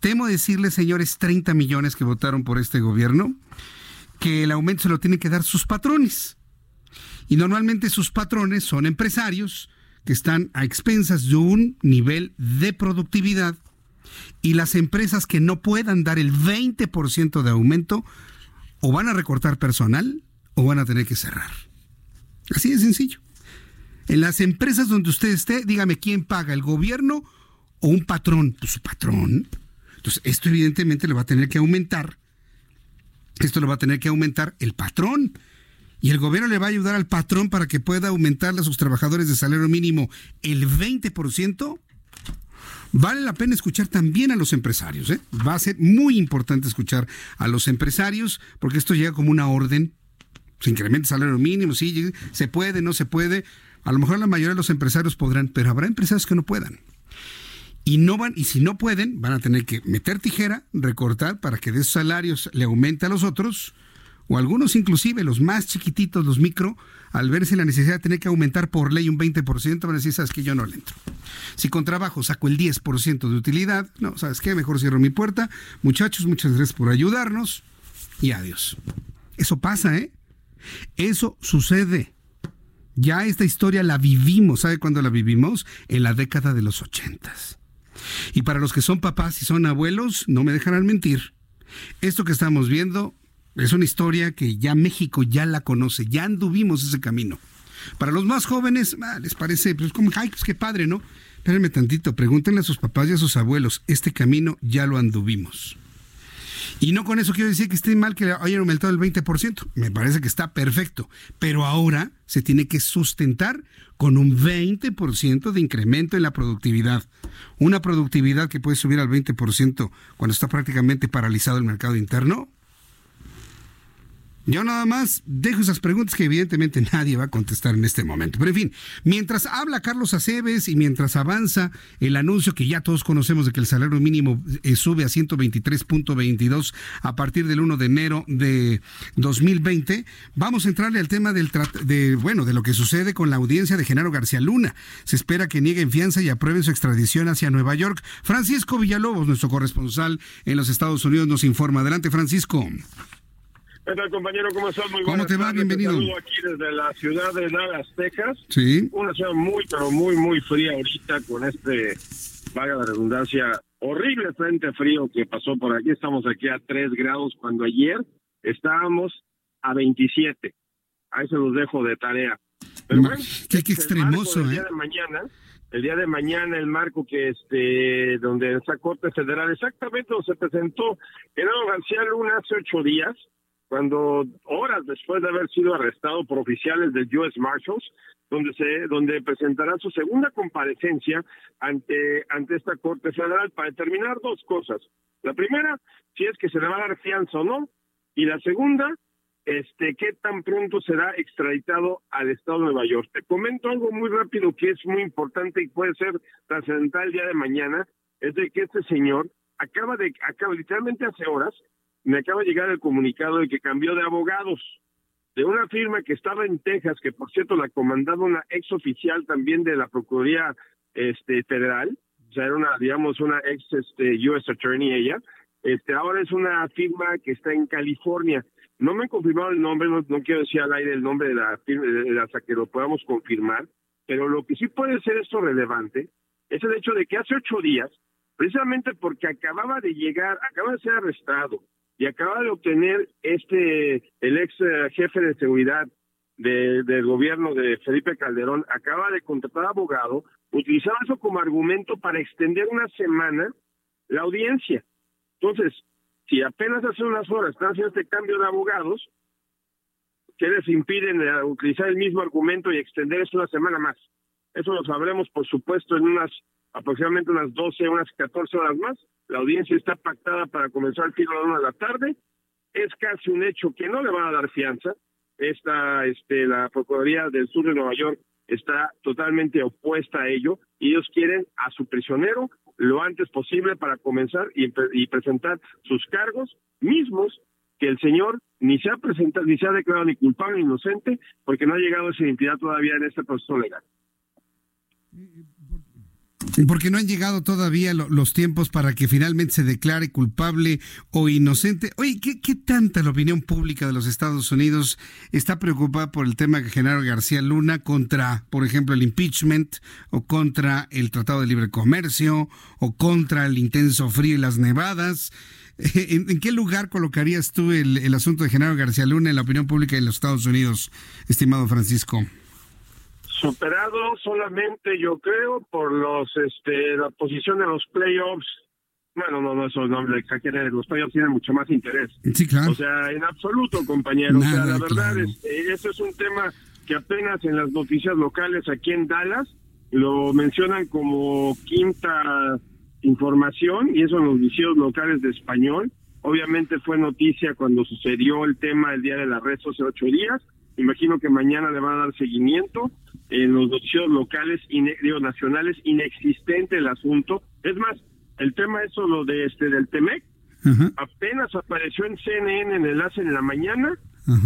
Temo decirles, señores, 30 millones que votaron por este gobierno, que el aumento se lo tienen que dar sus patrones. Y normalmente sus patrones son empresarios que están a expensas de un nivel de productividad y las empresas que no puedan dar el 20% de aumento o van a recortar personal o van a tener que cerrar. Así de sencillo. En las empresas donde usted esté, dígame quién paga, el gobierno o un patrón. Pues su patrón. Entonces, esto evidentemente le va a tener que aumentar. Esto le va a tener que aumentar el patrón. Y el gobierno le va a ayudar al patrón para que pueda aumentarle a sus trabajadores de salario mínimo el 20%. Vale la pena escuchar también a los empresarios. ¿eh? Va a ser muy importante escuchar a los empresarios porque esto llega como una orden. Se incrementa el salario mínimo, sí, se puede, no se puede. A lo mejor la mayoría de los empresarios podrán, pero habrá empresarios que no puedan. Y no van, y si no pueden, van a tener que meter tijera, recortar para que de esos salarios le aumente a los otros, o algunos inclusive, los más chiquititos, los micro, al verse la necesidad de tener que aumentar por ley un 20%, van a decir, sabes que yo no le entro. Si con trabajo saco el 10% de utilidad, no, sabes qué, mejor cierro mi puerta. Muchachos, muchas gracias por ayudarnos y adiós. Eso pasa, ¿eh? Eso sucede. Ya esta historia la vivimos, ¿sabe cuándo la vivimos? En la década de los ochentas. Y para los que son papás y son abuelos, no me dejarán mentir. Esto que estamos viendo es una historia que ya México ya la conoce, ya anduvimos ese camino. Para los más jóvenes, ah, les parece, pues como, ay, pues qué padre, ¿no? Espérenme tantito, pregúntenle a sus papás y a sus abuelos, este camino ya lo anduvimos. Y no con eso quiero decir que esté mal que hayan aumentado el 20%. Me parece que está perfecto. Pero ahora se tiene que sustentar con un 20% de incremento en la productividad. Una productividad que puede subir al 20% cuando está prácticamente paralizado el mercado interno. Yo nada más dejo esas preguntas que evidentemente nadie va a contestar en este momento. Pero en fin, mientras habla Carlos Aceves y mientras avanza el anuncio que ya todos conocemos de que el salario mínimo eh, sube a 123.22 a partir del 1 de enero de 2020, vamos a entrarle al tema del de bueno, de lo que sucede con la audiencia de Genaro García Luna. Se espera que nieguen fianza y aprueben su extradición hacia Nueva York. Francisco Villalobos, nuestro corresponsal en los Estados Unidos, nos informa. Adelante, Francisco. ¿Qué tal, compañero? ¿Cómo estás? Muy ¿Cómo te va? Bienvenido. saludo aquí desde la ciudad de Dallas, Texas. Sí. Una ciudad muy, pero muy, muy fría ahorita con este, vaga la redundancia, horrible frente frío que pasó por aquí. Estamos aquí a 3 grados cuando ayer estábamos a 27. Ahí se los dejo de tarea. Pero bueno, Qué, qué el extremoso, del ¿eh? día de mañana, el día de mañana el marco que este donde esa corte federal exactamente donde se presentó Genaro García Luna hace ocho días cuando horas después de haber sido arrestado por oficiales del U.S. Marshals donde se donde presentará su segunda comparecencia ante ante esta corte federal para determinar dos cosas la primera si es que se le va a dar fianza o no y la segunda este, qué tan pronto será extraditado al estado de Nueva York. Te comento algo muy rápido que es muy importante y puede ser trascendental el día de mañana, es de que este señor acaba de, acaba literalmente hace horas, me acaba de llegar el comunicado de que cambió de abogados de una firma que estaba en Texas, que por cierto la comandaba una ex oficial también de la Procuraduría este, Federal, o sea, era una, digamos, una ex este, US Attorney ella, este, ahora es una firma que está en California. No me han confirmado el nombre, no, no quiero decir al aire el nombre de la firma, de hasta que lo podamos confirmar, Pero lo que sí puede ser esto relevante es el hecho de que hace ocho días, precisamente porque acababa de llegar, acaba de ser arrestado y acaba de obtener este, el ex eh, jefe de seguridad de- del gobierno de Felipe Calderón, acaba de contratar abogado, utilizaba eso como argumento para extender una semana la audiencia. Entonces, si apenas hace unas horas están haciendo este cambio de abogados, ¿qué les impiden utilizar el mismo argumento y extender esto una semana más? Eso lo sabremos, por supuesto, en unas aproximadamente unas 12, unas 14 horas más. La audiencia está pactada para comenzar el tiro a la una de la tarde. Es casi un hecho que no le van a dar fianza. Esta, este, la Procuraduría del Sur de Nueva York está totalmente opuesta a ello y ellos quieren a su prisionero lo antes posible para comenzar y presentar sus cargos mismos que el señor ni se ha presentado ni se ha declarado ni culpable ni inocente porque no ha llegado a esa identidad todavía en este proceso legal. Porque no han llegado todavía lo- los tiempos para que finalmente se declare culpable o inocente. Oye, ¿qué, ¿qué tanta la opinión pública de los Estados Unidos está preocupada por el tema de Genaro García Luna contra, por ejemplo, el impeachment o contra el Tratado de Libre Comercio o contra el intenso frío y las nevadas? ¿En, en qué lugar colocarías tú el, el asunto de Genaro García Luna en la opinión pública de los Estados Unidos, estimado Francisco? Superado solamente, yo creo, por los, este, la posición de los playoffs. Bueno, no, no, eso no los playoffs tienen mucho más interés. Sí, claro. O sea, en absoluto, compañero. o sea, Nada, la verdad, claro. este, eso es un tema que apenas en las noticias locales aquí en Dallas lo mencionan como quinta información y eso en los noticieros locales de español. Obviamente fue noticia cuando sucedió el tema el día del arresto hace ocho días. Imagino que mañana le van a dar seguimiento. En los noticieros locales, digo, nacionales, inexistente el asunto. Es más, el tema eso, lo de este del Temec, apenas apareció en CNN en enlace en la mañana,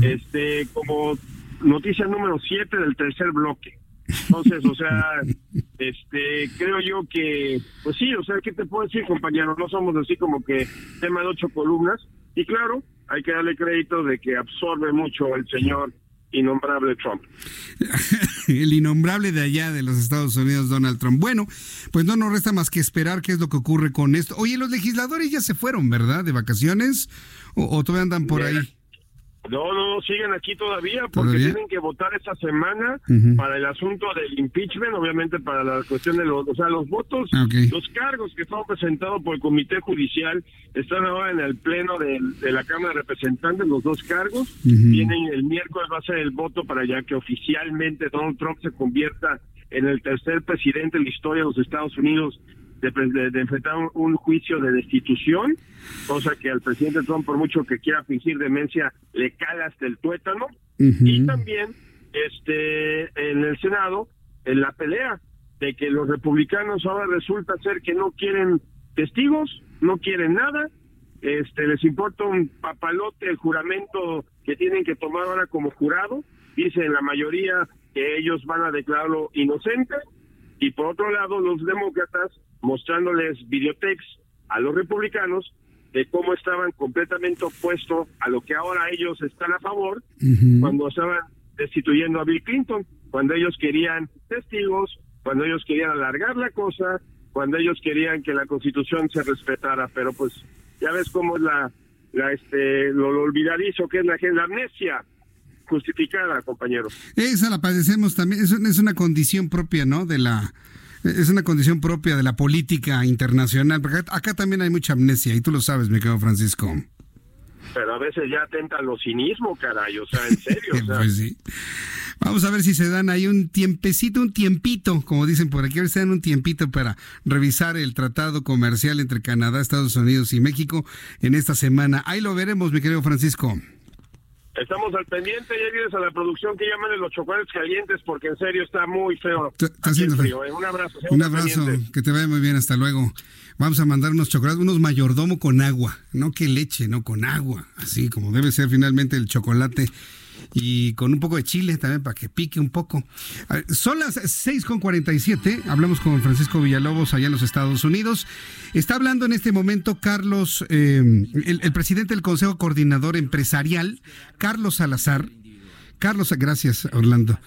este como noticia número 7 del tercer bloque. Entonces, o sea, este creo yo que, pues sí, o sea, ¿qué te puedo decir, compañero? No somos así como que tema de ocho columnas. Y claro, hay que darle crédito de que absorbe mucho el señor innombrable Trump. el innombrable de allá de los Estados Unidos, Donald Trump. Bueno, pues no nos resta más que esperar qué es lo que ocurre con esto. Oye, los legisladores ya se fueron, ¿verdad? ¿De vacaciones? ¿O, o todavía andan por ahí? No, no, siguen aquí todavía porque ¿Todavía? tienen que votar esta semana para el asunto del impeachment, obviamente para la cuestión de los, o sea, los votos, Ah, los cargos que fueron presentados por el Comité Judicial están ahora en el pleno de, de la Cámara de Representantes, los dos cargos. Tienen el miércoles va a ser el voto para ya que oficialmente Donald Trump se convierta en el tercer presidente en la historia de los Estados Unidos de, pre- de- de enfrentar un, un juicio de destitución, cosa que al presidente Trump, por mucho que quiera fingir demencia, le cala hasta el tuétano. Y también este en el Senado, en la pelea de que los republicanos ahora resulta ser que no quieren testigos, no quieren nada, este les importa un papalote el juramento que tienen que tomar ahora como jurado, dicen la mayoría que ellos van a declararlo inocente, y por otro lado los demócratas mostrándoles videotexts a los republicanos de cómo estaban completamente opuestos a lo que ahora ellos están a favor cuando estaban destituyendo a Bill Clinton, cuando ellos querían testigos, cuando ellos querían alargar la cosa, cuando ellos querían que la constitución se respetara, pero pues ya ves cómo es la, la este, lo, lo olvidadizo que es la, la amnesia justificada, compañero. Esa la padecemos también, es es una condición propia, ¿no? De la es una condición propia de la política internacional, porque acá, también hay mucha amnesia y tú lo sabes, mi querido Francisco. Pero a veces ya atenta lo cinismo, caray, o sea, en serio. o sea, Pues sí. Vamos a ver si se dan ahí un tiempecito, un tiempito, como dicen por aquí, a ver si se dan un tiempito para revisar el tratado comercial entre Canadá, Estados Unidos y México en esta semana. Ahí lo veremos, mi querido Francisco. Estamos al pendiente, ya vienes a la producción que llaman los chocolates calientes porque en serio está muy feo. Está haciendo frío. ¿eh? Un abrazo. Un abrazo, que te vaya muy bien, hasta luego. Vamos a mandar unos chocolates, unos mayordomo con agua, no que leche, no con agua, así como debe ser finalmente el chocolate y con un poco de chile también para que pique un poco. A ver, Son las 6.47, hablamos con Francisco Villalobos allá en los Estados Unidos. Está hablando en este momento Carlos, eh, el, el presidente del Consejo Coordinador Empresarial, Carlos Salazar, Carlos, gracias, Orlando.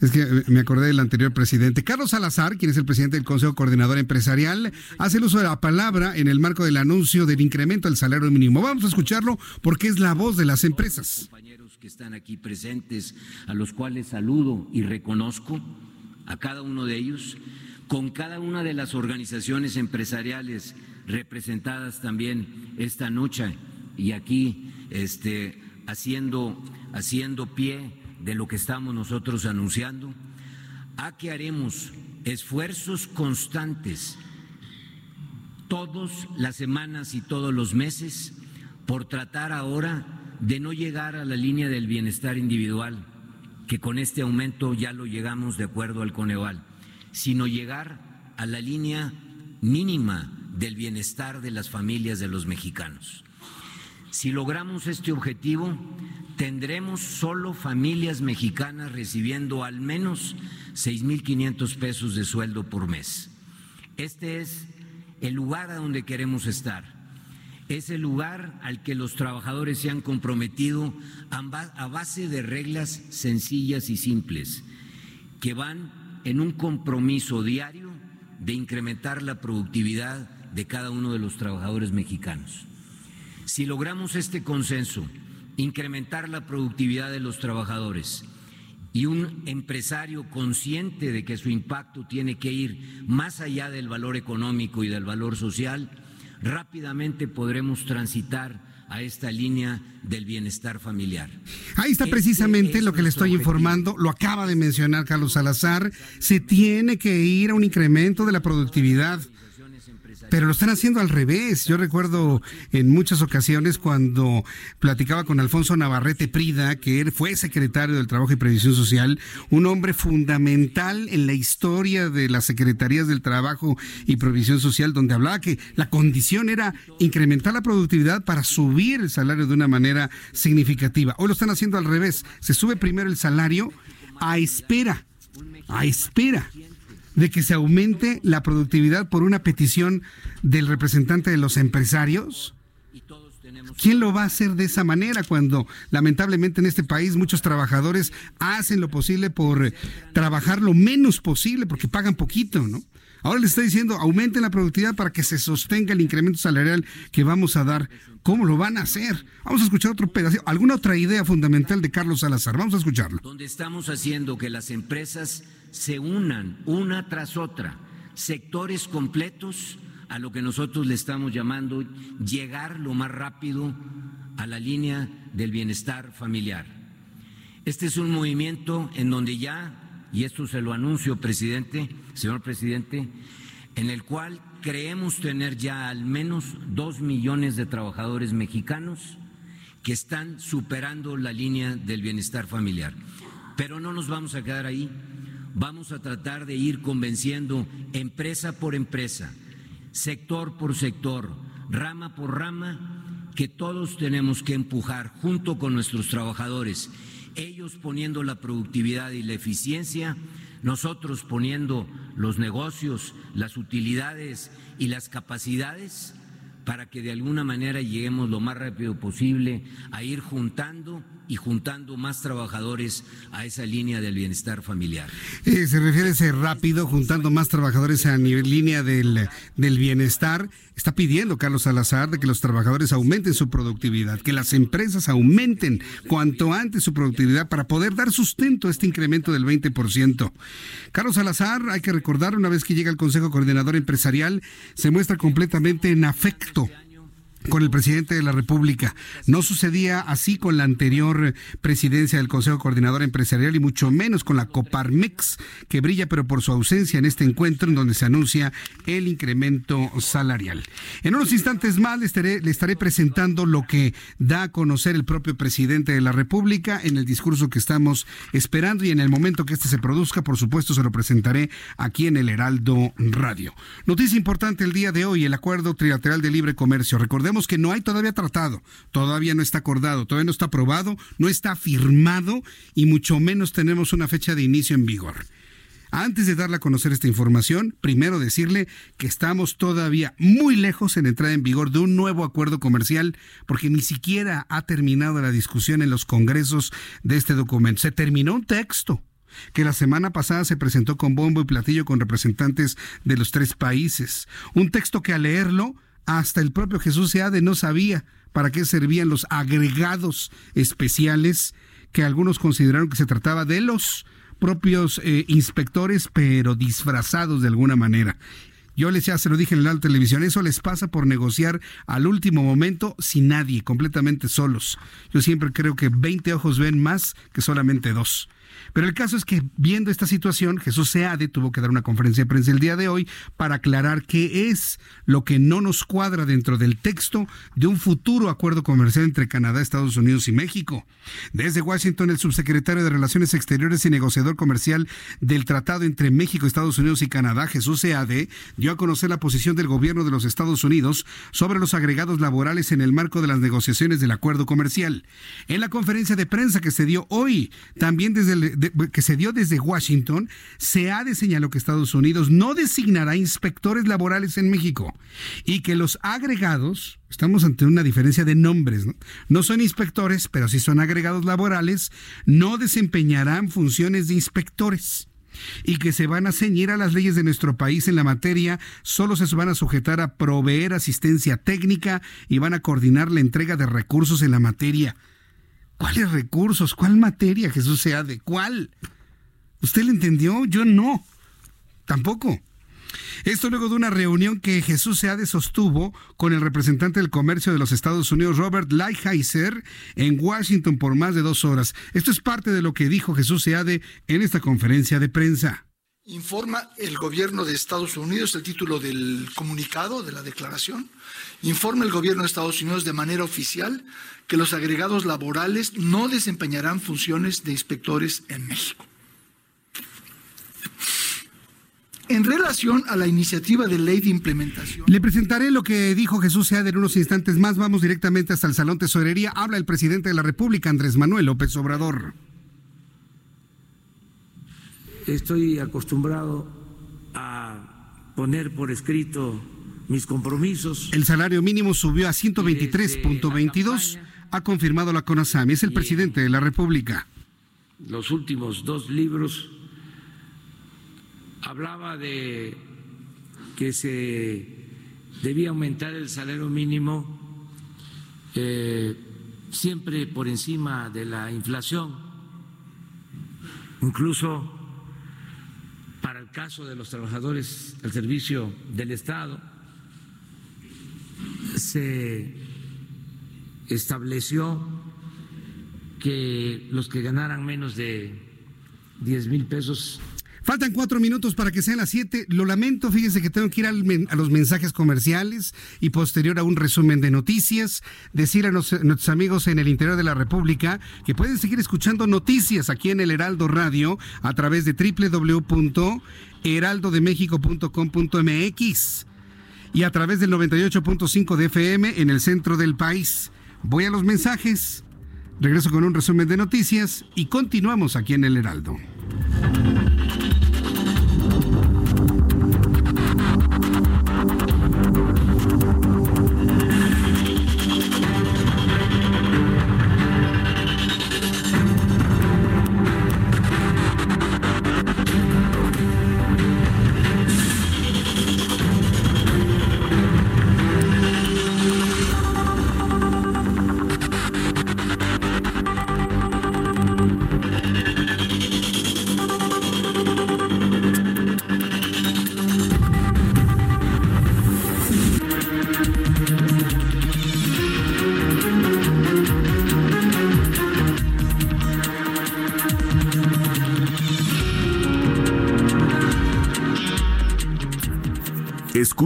Es que me acordé del anterior presidente. Carlos Salazar, quien es el presidente del Consejo Coordinador Empresarial, hace el uso de la palabra en el marco del anuncio del incremento del salario mínimo. Vamos a escucharlo porque es la voz de las empresas. Que están aquí presentes, a los cuales saludo y reconozco a cada uno de ellos, con cada una de las organizaciones empresariales representadas también esta noche y aquí este, haciendo, haciendo pie de lo que estamos nosotros anunciando, a que haremos esfuerzos constantes todas las semanas y todos los meses por tratar ahora de no llegar a la línea del bienestar individual, que con este aumento ya lo llegamos de acuerdo al Coneval, sino llegar a la línea mínima del bienestar de las familias de los mexicanos. Si logramos este objetivo, tendremos solo familias mexicanas recibiendo al menos 6.500 pesos de sueldo por mes. Este es el lugar a donde queremos estar. Es el lugar al que los trabajadores se han comprometido a base de reglas sencillas y simples, que van en un compromiso diario de incrementar la productividad de cada uno de los trabajadores mexicanos. Si logramos este consenso, incrementar la productividad de los trabajadores y un empresario consciente de que su impacto tiene que ir más allá del valor económico y del valor social, rápidamente podremos transitar a esta línea del bienestar familiar. Ahí está precisamente lo que le estoy informando, lo acaba de mencionar Carlos Salazar, se tiene que ir a un incremento de la productividad. Pero lo están haciendo al revés. Yo recuerdo en muchas ocasiones cuando platicaba con Alfonso Navarrete Prida, que él fue secretario del Trabajo y Previsión Social, un hombre fundamental en la historia de las secretarías del Trabajo y Previsión Social, donde hablaba que la condición era incrementar la productividad para subir el salario de una manera significativa. Hoy lo están haciendo al revés. Se sube primero el salario a espera, a espera de que se aumente la productividad por una petición del representante de los empresarios? ¿Quién lo va a hacer de esa manera cuando lamentablemente en este país muchos trabajadores hacen lo posible por trabajar lo menos posible porque pagan poquito, ¿no? Ahora le está diciendo, aumenten la productividad para que se sostenga el incremento salarial que vamos a dar. ¿Cómo lo van a hacer? Vamos a escuchar otro pedazo. ¿Alguna otra idea fundamental de Carlos Salazar? Vamos a escucharlo. Donde estamos haciendo que las empresas se unan una tras otra, sectores completos a lo que nosotros le estamos llamando llegar lo más rápido a la línea del bienestar familiar. Este es un movimiento en donde ya y esto se lo anuncio, presidente, señor presidente, en el cual creemos tener ya al menos dos millones de trabajadores mexicanos que están superando la línea del bienestar familiar. Pero no nos vamos a quedar ahí, vamos a tratar de ir convenciendo empresa por empresa, sector por sector, rama por rama, que todos tenemos que empujar junto con nuestros trabajadores. Ellos poniendo la productividad y la eficiencia, nosotros poniendo los negocios, las utilidades y las capacidades para que de alguna manera lleguemos lo más rápido posible a ir juntando y juntando más trabajadores a esa línea del bienestar familiar. Eh, se refiere ese rápido, juntando más trabajadores a nivel línea del, del bienestar. Está pidiendo Carlos Salazar de que los trabajadores aumenten su productividad, que las empresas aumenten cuanto antes su productividad para poder dar sustento a este incremento del 20%. Carlos Salazar, hay que recordar, una vez que llega al Consejo Coordinador Empresarial, se muestra completamente en afecto con el presidente de la República. No sucedía así con la anterior presidencia del Consejo Coordinador Empresarial y mucho menos con la Coparmex, que brilla pero por su ausencia en este encuentro en donde se anuncia el incremento salarial. En unos instantes más le estaré, le estaré presentando lo que da a conocer el propio presidente de la República en el discurso que estamos esperando y en el momento que este se produzca, por supuesto, se lo presentaré aquí en el Heraldo Radio. Noticia importante el día de hoy, el acuerdo trilateral de libre comercio. Recordemos que no hay todavía tratado, todavía no está acordado, todavía no está aprobado, no está firmado y mucho menos tenemos una fecha de inicio en vigor. Antes de darle a conocer esta información, primero decirle que estamos todavía muy lejos en entrar en vigor de un nuevo acuerdo comercial porque ni siquiera ha terminado la discusión en los congresos de este documento. Se terminó un texto que la semana pasada se presentó con bombo y platillo con representantes de los tres países. Un texto que al leerlo, hasta el propio Jesús Seade no sabía para qué servían los agregados especiales que algunos consideraron que se trataba de los propios eh, inspectores, pero disfrazados de alguna manera. Yo les ya se lo dije en la televisión, eso les pasa por negociar al último momento sin nadie, completamente solos. Yo siempre creo que 20 ojos ven más que solamente dos. Pero el caso es que viendo esta situación, Jesús Seade tuvo que dar una conferencia de prensa el día de hoy para aclarar qué es lo que no nos cuadra dentro del texto de un futuro acuerdo comercial entre Canadá, Estados Unidos y México. Desde Washington, el subsecretario de Relaciones Exteriores y negociador comercial del Tratado entre México, Estados Unidos y Canadá, Jesús Seade, dio a conocer la posición del gobierno de los Estados Unidos sobre los agregados laborales en el marco de las negociaciones del acuerdo comercial. En la conferencia de prensa que se dio hoy, también desde el, que se dio desde Washington, se ha de señalado que Estados Unidos no designará inspectores laborales en México y que los agregados, estamos ante una diferencia de nombres, ¿no? no son inspectores, pero sí son agregados laborales, no desempeñarán funciones de inspectores y que se van a ceñir a las leyes de nuestro país en la materia, solo se van a sujetar a proveer asistencia técnica y van a coordinar la entrega de recursos en la materia. ¿Cuáles recursos? ¿Cuál materia, Jesús sea de cuál? ¿Usted lo entendió? Yo no. Tampoco. Esto luego de una reunión que Jesús Seade sostuvo con el representante del comercio de los Estados Unidos, Robert Lighthizer, en Washington por más de dos horas. Esto es parte de lo que dijo Jesús Seade en esta conferencia de prensa. Informa el gobierno de Estados Unidos, el título del comunicado, de la declaración, informa el gobierno de Estados Unidos de manera oficial que los agregados laborales no desempeñarán funciones de inspectores en México. En relación a la iniciativa de ley de implementación. Le presentaré lo que dijo Jesús Seade en unos instantes más. Vamos directamente hasta el Salón Tesorería. Habla el presidente de la República, Andrés Manuel López Obrador. Estoy acostumbrado a poner por escrito mis compromisos. El salario mínimo subió a 123.22, ha confirmado la CONASAMI, es el presidente de la República. Los últimos dos libros hablaba de que se debía aumentar el salario mínimo eh, siempre por encima de la inflación, incluso caso de los trabajadores al servicio del Estado, se estableció que los que ganaran menos de 10 mil pesos Faltan cuatro minutos para que sean las siete. Lo lamento, fíjense que tengo que ir a los mensajes comerciales y posterior a un resumen de noticias. Decir a nuestros amigos en el interior de la República que pueden seguir escuchando noticias aquí en el Heraldo Radio a través de www.heraldodemexico.com.mx y a través del 98.5 de FM en el centro del país. Voy a los mensajes, regreso con un resumen de noticias y continuamos aquí en el Heraldo.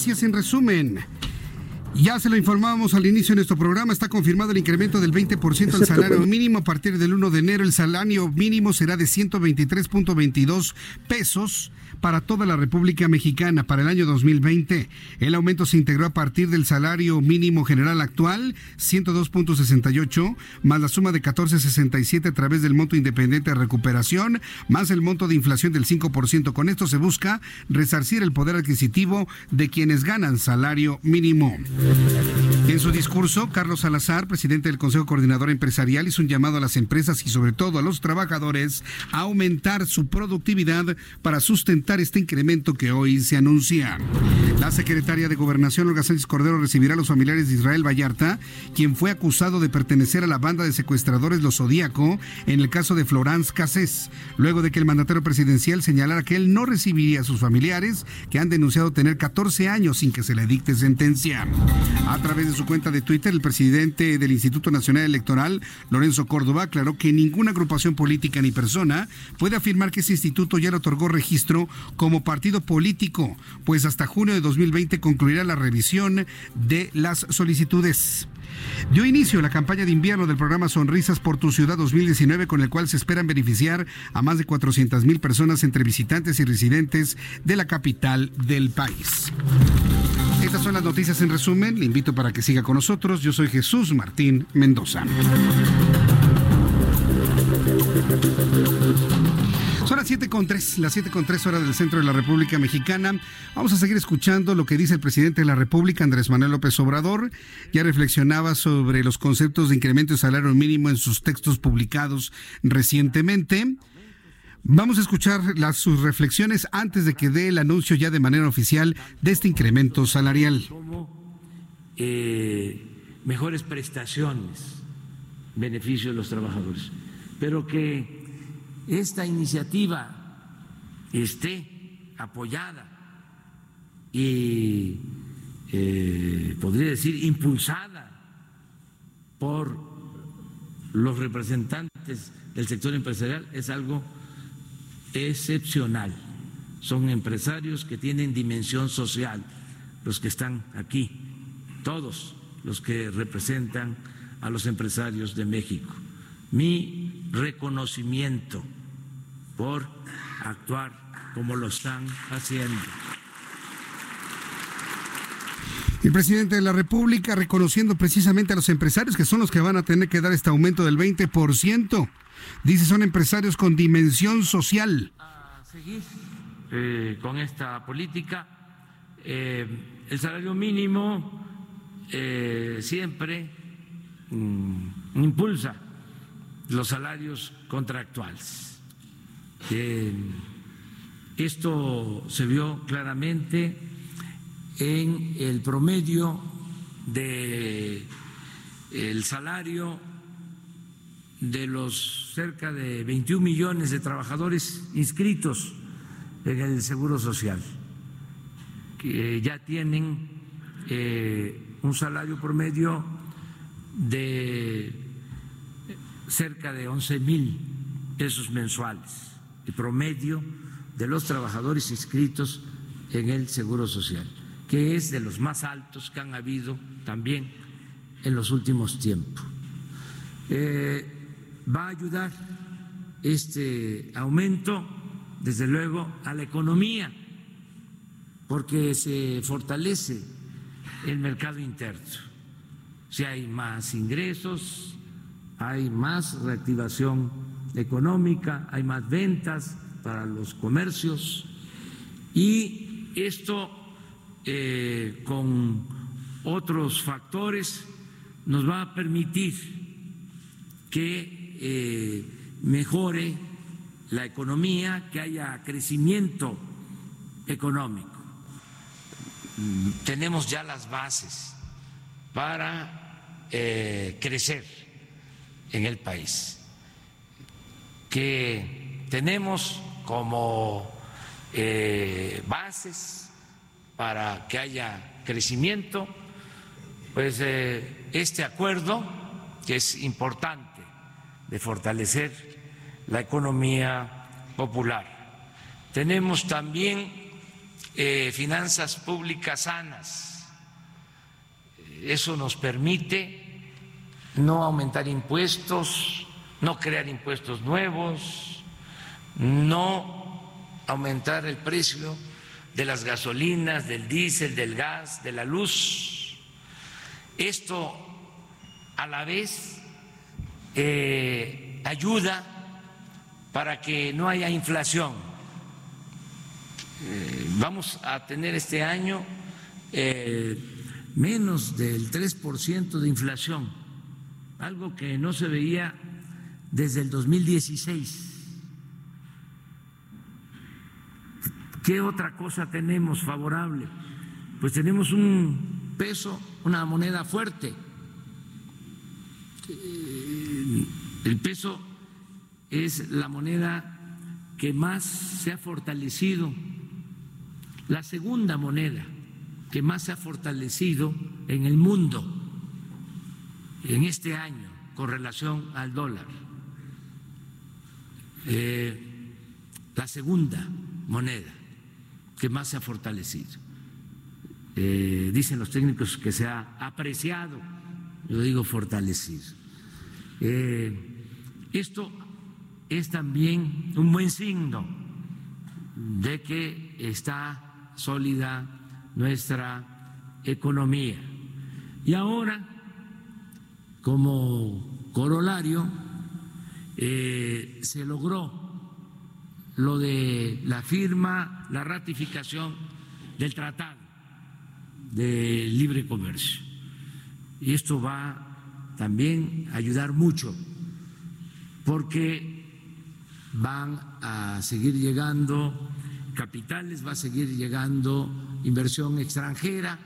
Noticias en resumen. Ya se lo informábamos al inicio de nuestro programa, está confirmado el incremento del 20% del salario mínimo. A partir del 1 de enero el salario mínimo será de 123.22 pesos para toda la República Mexicana para el año 2020. El aumento se integró a partir del salario mínimo general actual, 102.68, más la suma de 14.67 a través del monto independiente de recuperación, más el monto de inflación del 5%. Con esto se busca resarcir el poder adquisitivo de quienes ganan salario mínimo. En su discurso, Carlos Salazar, presidente del Consejo Coordinador Empresarial, hizo un llamado a las empresas y sobre todo a los trabajadores a aumentar su productividad para sustentar este incremento que hoy se anuncia. La secretaria de Gobernación, Olga Sánchez Cordero, recibirá a los familiares de Israel Vallarta, quien fue acusado de pertenecer a la banda de secuestradores Los Zodíaco en el caso de Florence Cassés, luego de que el mandatario presidencial señalara que él no recibiría a sus familiares, que han denunciado tener 14 años sin que se le dicte sentencia. A través de su cuenta de Twitter, el presidente del Instituto Nacional Electoral, Lorenzo Córdoba, aclaró que ninguna agrupación política ni persona puede afirmar que ese instituto ya le otorgó registro como partido político, pues hasta junio de 2020 concluirá la revisión de las solicitudes. Dio inicio la campaña de invierno del programa Sonrisas por tu Ciudad 2019, con el cual se esperan beneficiar a más de 400 mil personas entre visitantes y residentes de la capital del país. Estas son las noticias en resumen. Le invito para que siga con nosotros. Yo soy Jesús Martín Mendoza. Son las 7 con 3, las 7 con 3 horas del centro de la República Mexicana. Vamos a seguir escuchando lo que dice el presidente de la República, Andrés Manuel López Obrador. Ya reflexionaba sobre los conceptos de incremento de salario mínimo en sus textos publicados recientemente. Vamos a escuchar las, sus reflexiones antes de que dé el anuncio ya de manera oficial de este incremento salarial. Eh, mejores prestaciones, beneficio de los trabajadores, pero que esta iniciativa esté apoyada y eh, podría decir impulsada por los representantes del sector empresarial es algo excepcional. Son empresarios que tienen dimensión social, los que están aquí, todos los que representan a los empresarios de México. Mi reconocimiento por actuar como lo están haciendo. El presidente de la República reconociendo precisamente a los empresarios que son los que van a tener que dar este aumento del 20%. Dice son empresarios con dimensión social. A seguir eh, con esta política. Eh, el salario mínimo eh, siempre mm, impulsa los salarios contractuales. Esto se vio claramente en el promedio de el salario de los cerca de 21 millones de trabajadores inscritos en el Seguro Social, que ya tienen eh, un salario promedio de cerca de 11 mil pesos mensuales, promedio de los trabajadores inscritos en el Seguro Social, que es de los más altos que han habido también en los últimos tiempos. Eh, va a ayudar este aumento, desde luego, a la economía, porque se fortalece el mercado interno. Si hay más ingresos, hay más reactivación económica, hay más ventas para los comercios y esto eh, con otros factores nos va a permitir que eh, mejore la economía, que haya crecimiento económico. Tenemos ya las bases para eh, crecer en el país, que tenemos como eh, bases para que haya crecimiento, pues este acuerdo que es importante de fortalecer la economía popular. Tenemos también eh, finanzas públicas sanas. Eso nos permite no aumentar impuestos, no crear impuestos nuevos, no aumentar el precio de las gasolinas, del diésel, del gas, de la luz. Esto a la vez eh, ayuda para que no haya inflación. Eh, vamos a tener este año eh, menos del 3% de inflación, algo que no se veía desde el 2016. ¿Qué otra cosa tenemos favorable? Pues tenemos un peso, una moneda fuerte. El peso es la moneda que más se ha fortalecido, la segunda moneda que más se ha fortalecido en el mundo en este año con relación al dólar. Eh, la segunda moneda que más se ha fortalecido. Eh, dicen los técnicos que se ha apreciado, yo digo fortalecido. Eh, esto es también un buen signo de que está sólida nuestra economía. Y ahora, como corolario, eh, se logró lo de la firma, la ratificación del Tratado de Libre Comercio. Y esto va también a ayudar mucho, porque van a seguir llegando capitales, va a seguir llegando inversión extranjera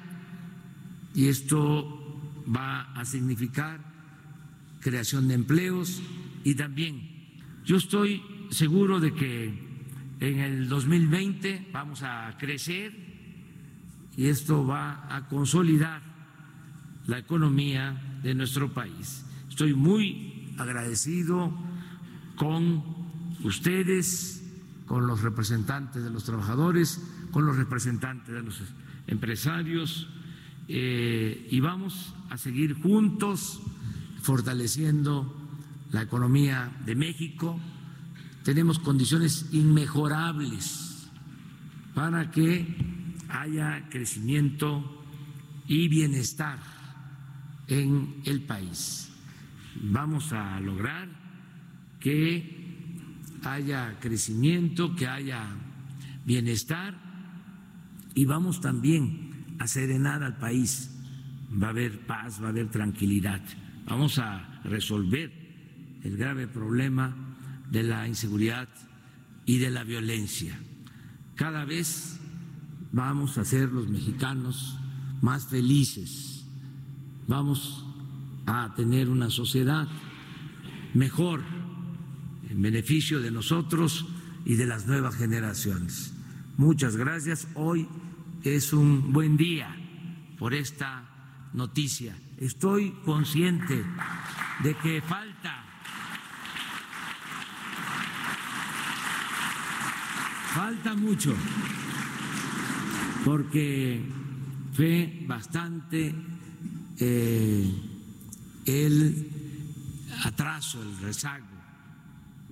y esto va a significar creación de empleos y también yo estoy seguro de que en el 2020 vamos a crecer y esto va a consolidar la economía de nuestro país. Estoy muy agradecido con ustedes, con los representantes de los trabajadores, con los representantes de los empresarios eh, y vamos a seguir juntos fortaleciendo la economía de México tenemos condiciones inmejorables para que haya crecimiento y bienestar en el país. Vamos a lograr que haya crecimiento, que haya bienestar y vamos también a serenar al país. Va a haber paz, va a haber tranquilidad. Vamos a resolver el grave problema de la inseguridad y de la violencia. Cada vez vamos a ser los mexicanos más felices, vamos a tener una sociedad mejor en beneficio de nosotros y de las nuevas generaciones. Muchas gracias. Hoy es un buen día por esta noticia. Estoy consciente de que falta Falta mucho, porque fue bastante eh, el atraso, el rezago,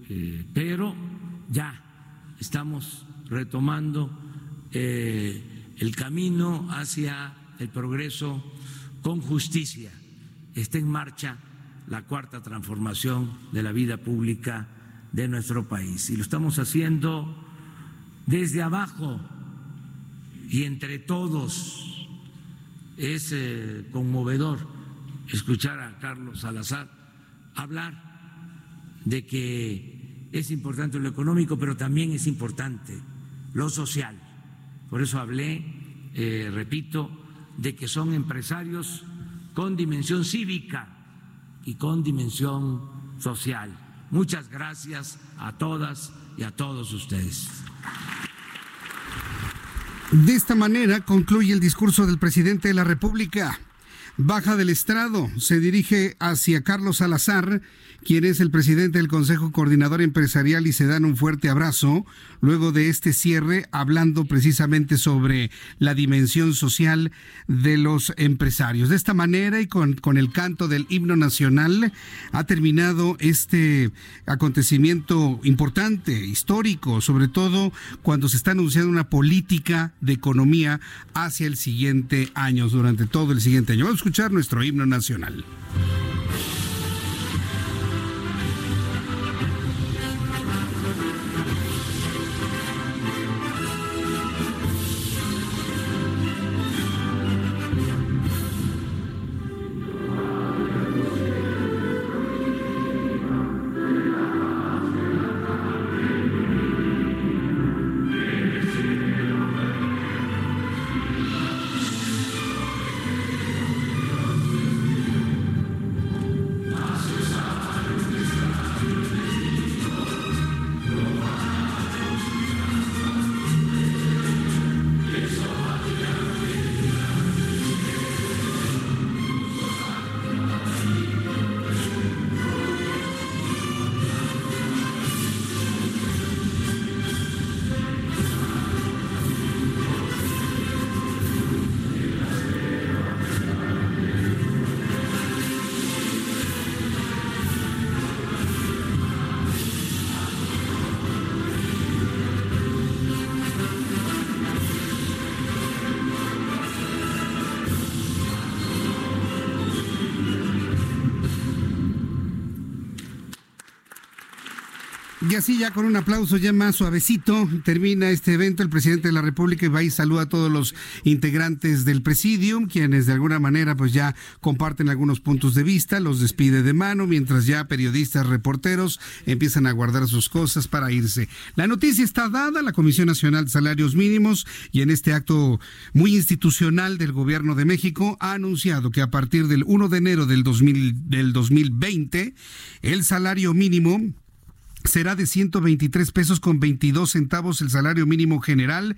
eh, pero ya estamos retomando eh, el camino hacia el progreso con justicia. Está en marcha la cuarta transformación de la vida pública de nuestro país y lo estamos haciendo desde abajo y entre todos. Es eh, conmovedor escuchar a Carlos Salazar hablar de que es importante lo económico, pero también es importante lo social. Por eso hablé, eh, repito, de que son empresarios con dimensión cívica y con dimensión social. Muchas gracias a todas y a todos ustedes. De esta manera concluye el discurso del presidente de la República. baja del estrado, se dirige hacia Carlos Salazar, quien es el presidente del Consejo Coordinador Empresarial y se dan un fuerte abrazo luego de este cierre, hablando precisamente sobre la dimensión social de los empresarios. De esta manera y con, con el canto del himno nacional ha terminado este acontecimiento importante, histórico, sobre todo cuando se está anunciando una política de economía hacia el siguiente año, durante todo el siguiente año. Vamos a escuchar nuestro himno nacional. Y así ya con un aplauso ya más suavecito termina este evento. El presidente de la República va y saluda a todos los integrantes del presidium, quienes de alguna manera pues ya comparten algunos puntos de vista, los despide de mano, mientras ya periodistas, reporteros empiezan a guardar sus cosas para irse. La noticia está dada, la Comisión Nacional de Salarios Mínimos y en este acto muy institucional del Gobierno de México ha anunciado que a partir del 1 de enero del, 2000, del 2020 el salario mínimo será de 123 pesos con 22 centavos el salario mínimo general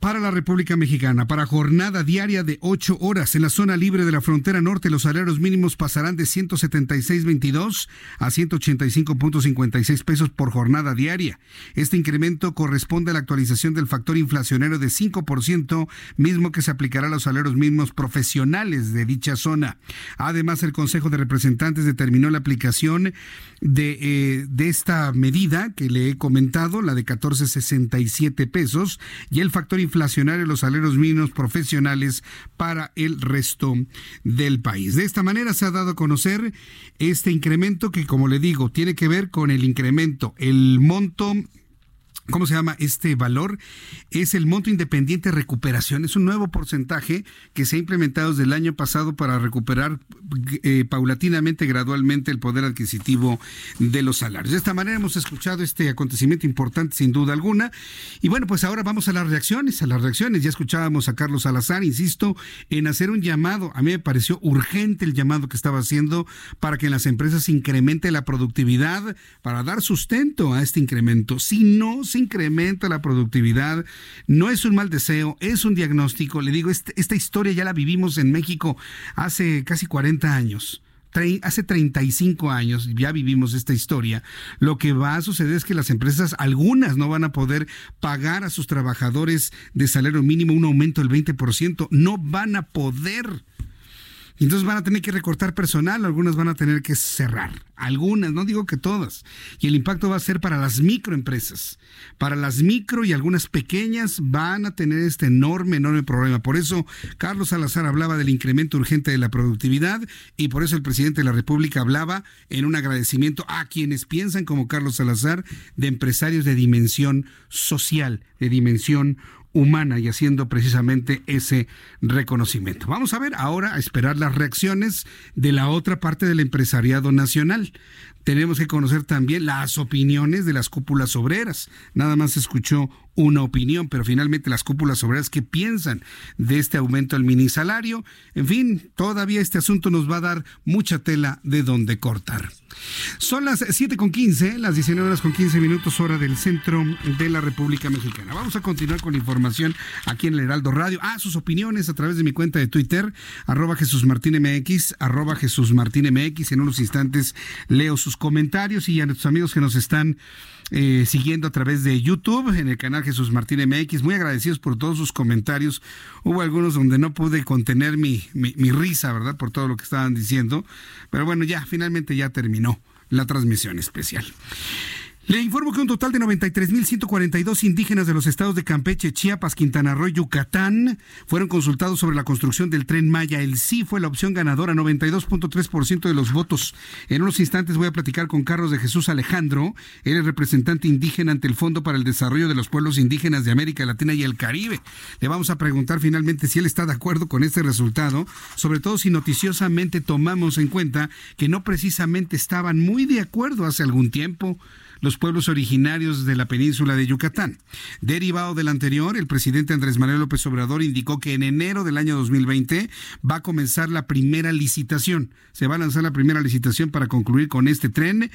para la República Mexicana. Para jornada diaria de 8 horas en la zona libre de la frontera norte, los salarios mínimos pasarán de 176.22 a 185.56 pesos por jornada diaria. Este incremento corresponde a la actualización del factor inflacionario de 5%, mismo que se aplicará a los salarios mínimos profesionales de dicha zona. Además, el Consejo de Representantes determinó la aplicación de, eh, de esta medida que le he comentado, la de 14.67 pesos, y el factor inflacionario de los salarios mínimos profesionales para el resto del país. De esta manera se ha dado a conocer este incremento que, como le digo, tiene que ver con el incremento, el monto ¿Cómo se llama este valor? Es el monto independiente de recuperación. Es un nuevo porcentaje que se ha implementado desde el año pasado para recuperar eh, paulatinamente, gradualmente, el poder adquisitivo de los salarios. De esta manera hemos escuchado este acontecimiento importante, sin duda alguna. Y bueno, pues ahora vamos a las reacciones, a las reacciones. Ya escuchábamos a Carlos Salazar, insisto, en hacer un llamado. A mí me pareció urgente el llamado que estaba haciendo para que en las empresas incremente la productividad, para dar sustento a este incremento. Si no se incrementa la productividad, no es un mal deseo, es un diagnóstico. Le digo, este, esta historia ya la vivimos en México hace casi 40 años hace 35 años ya vivimos esta historia, lo que va a suceder es que las empresas, algunas no van a poder pagar a sus trabajadores de salario mínimo un aumento del 20%, no van a poder. Y entonces van a tener que recortar personal, algunas van a tener que cerrar, algunas, no digo que todas. Y el impacto va a ser para las microempresas. Para las micro y algunas pequeñas van a tener este enorme, enorme problema. Por eso Carlos Salazar hablaba del incremento urgente de la productividad y por eso el presidente de la República hablaba en un agradecimiento a quienes piensan como Carlos Salazar de empresarios de dimensión social, de dimensión humana y haciendo precisamente ese reconocimiento. Vamos a ver ahora a esperar las reacciones de la otra parte del empresariado nacional, tenemos que conocer también las opiniones de las cúpulas obreras. Nada más escuchó una opinión, pero finalmente las cúpulas obreras que piensan de este aumento al minisalario. En fin, todavía este asunto nos va a dar mucha tela de donde cortar. Son las 7 con 15, las 19 horas con 15 minutos hora del centro de la República Mexicana. Vamos a continuar con la información aquí en el Heraldo Radio. Ah, sus opiniones a través de mi cuenta de Twitter, arroba Jesús Martín MX, arroba Jesús Martín MX. En unos instantes leo sus comentarios y a nuestros amigos que nos están eh, siguiendo a través de YouTube en el canal Jesús Martín MX. Muy agradecidos por todos sus comentarios. Hubo algunos donde no pude contener mi, mi, mi risa, ¿verdad? Por todo lo que estaban diciendo. Pero bueno, ya, finalmente ya terminó la transmisión especial. Le informo que un total de 93.142 indígenas de los estados de Campeche, Chiapas, Quintana Roo y Yucatán fueron consultados sobre la construcción del tren Maya. El sí fue la opción ganadora, 92.3% de los votos. En unos instantes voy a platicar con Carlos de Jesús Alejandro. Él es representante indígena ante el Fondo para el Desarrollo de los Pueblos Indígenas de América Latina y el Caribe. Le vamos a preguntar finalmente si él está de acuerdo con este resultado, sobre todo si noticiosamente tomamos en cuenta que no precisamente estaban muy de acuerdo hace algún tiempo los pueblos originarios de la península de Yucatán. Derivado del anterior, el presidente Andrés Manuel López Obrador indicó que en enero del año 2020 va a comenzar la primera licitación. Se va a lanzar la primera licitación para concluir con este tren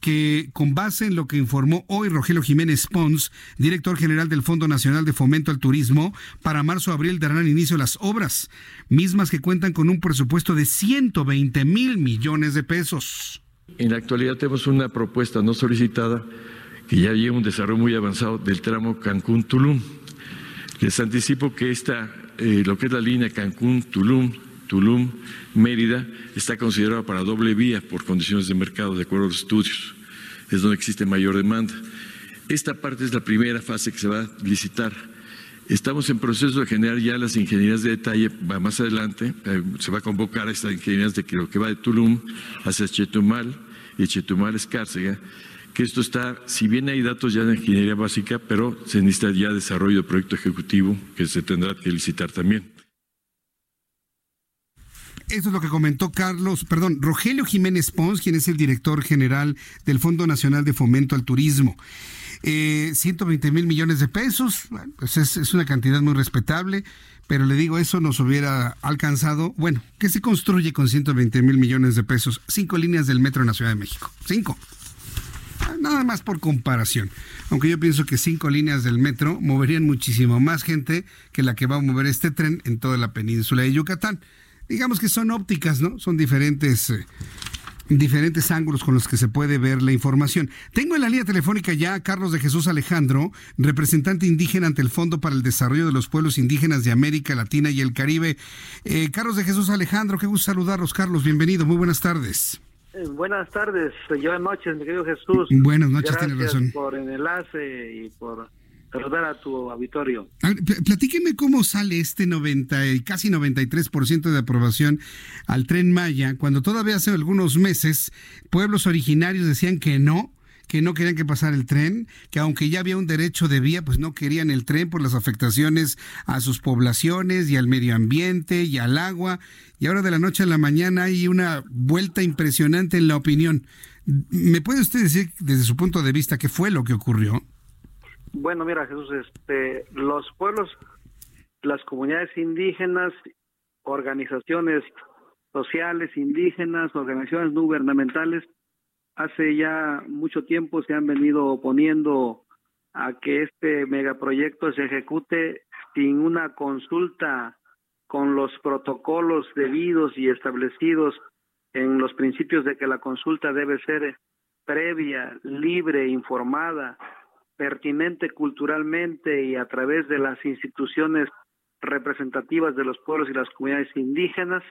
que con base en lo que informó hoy Rogelio Jiménez Pons, director general del Fondo Nacional de Fomento al Turismo, para marzo-abril darán inicio las obras, mismas que cuentan con un presupuesto de 120 mil millones de pesos. En la actualidad tenemos una propuesta no solicitada que ya lleva un desarrollo muy avanzado del tramo Cancún-Tulum. Les anticipo que esta, eh, lo que es la línea Cancún-Tulum, Tulum-Mérida, está considerada para doble vía por condiciones de mercado, de acuerdo a los estudios. Es donde existe mayor demanda. Esta parte es la primera fase que se va a licitar. Estamos en proceso de generar ya las ingenierías de detalle, más adelante, eh, se va a convocar a estas ingenierías de que lo que va de Tulum hacia Chetumal y Chetumal Escárcega, que esto está, si bien hay datos ya de ingeniería básica, pero se necesita ya desarrollo de proyecto ejecutivo que se tendrá que licitar también. Eso es lo que comentó Carlos, perdón, Rogelio Jiménez Pons, quien es el director general del Fondo Nacional de Fomento al Turismo. Eh, 120 mil millones de pesos, bueno, pues es, una cantidad muy respetable, pero le digo, eso nos hubiera alcanzado, bueno, ¿qué se construye con 120 mil millones de pesos? Cinco líneas del metro en la Ciudad de México, cinco. Nada más por comparación. Aunque yo pienso que cinco líneas del metro moverían muchísimo más gente que la que va a mover este tren en toda la península de Yucatán. Digamos que son ópticas, ¿no? Son diferentes eh, diferentes ángulos con los que se puede ver la información. Tengo en la línea telefónica ya a Carlos de Jesús Alejandro, representante indígena ante el Fondo para el Desarrollo de los Pueblos Indígenas de América Latina y el Caribe. Eh, Carlos de Jesús Alejandro, qué gusto saludarlos, Carlos, bienvenido, muy buenas tardes. Eh, buenas tardes, buenas noches, mi querido Jesús. Buenas noches, Gracias tiene razón. por el enlace y por saludar a tu auditorio. Platíqueme cómo sale este 90 y casi 93% de aprobación al tren Maya, cuando todavía hace algunos meses pueblos originarios decían que no, que no querían que pasara el tren, que aunque ya había un derecho de vía, pues no querían el tren por las afectaciones a sus poblaciones y al medio ambiente y al agua. Y ahora de la noche a la mañana hay una vuelta impresionante en la opinión. ¿Me puede usted decir desde su punto de vista qué fue lo que ocurrió? Bueno, mira, Jesús, este, los pueblos, las comunidades indígenas, organizaciones sociales indígenas, organizaciones no gubernamentales, hace ya mucho tiempo se han venido oponiendo a que este megaproyecto se ejecute sin una consulta con los protocolos debidos y establecidos en los principios de que la consulta debe ser previa, libre, informada, pertinente culturalmente y a través de las instituciones representativas de los pueblos y las comunidades indígenas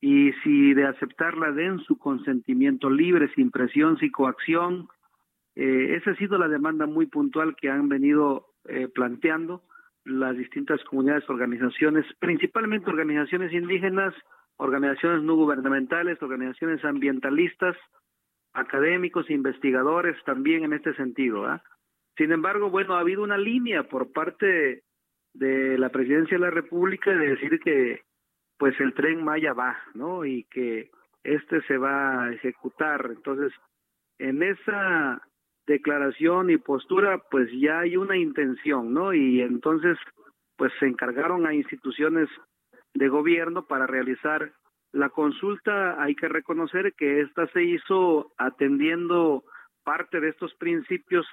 y si de aceptarla den su consentimiento libre, sin presión, sin coacción. Eh, esa ha sido la demanda muy puntual que han venido eh, planteando las distintas comunidades, organizaciones, principalmente organizaciones indígenas, organizaciones no gubernamentales, organizaciones ambientalistas, académicos, investigadores también en este sentido. ¿eh? Sin embargo, bueno, ha habido una línea por parte de la presidencia de la República de decir que pues el tren Maya va, ¿no? Y que este se va a ejecutar. Entonces, en esa declaración y postura, pues ya hay una intención, ¿no? Y entonces, pues se encargaron a instituciones de gobierno para realizar la consulta. Hay que reconocer que esta se hizo atendiendo parte de estos principios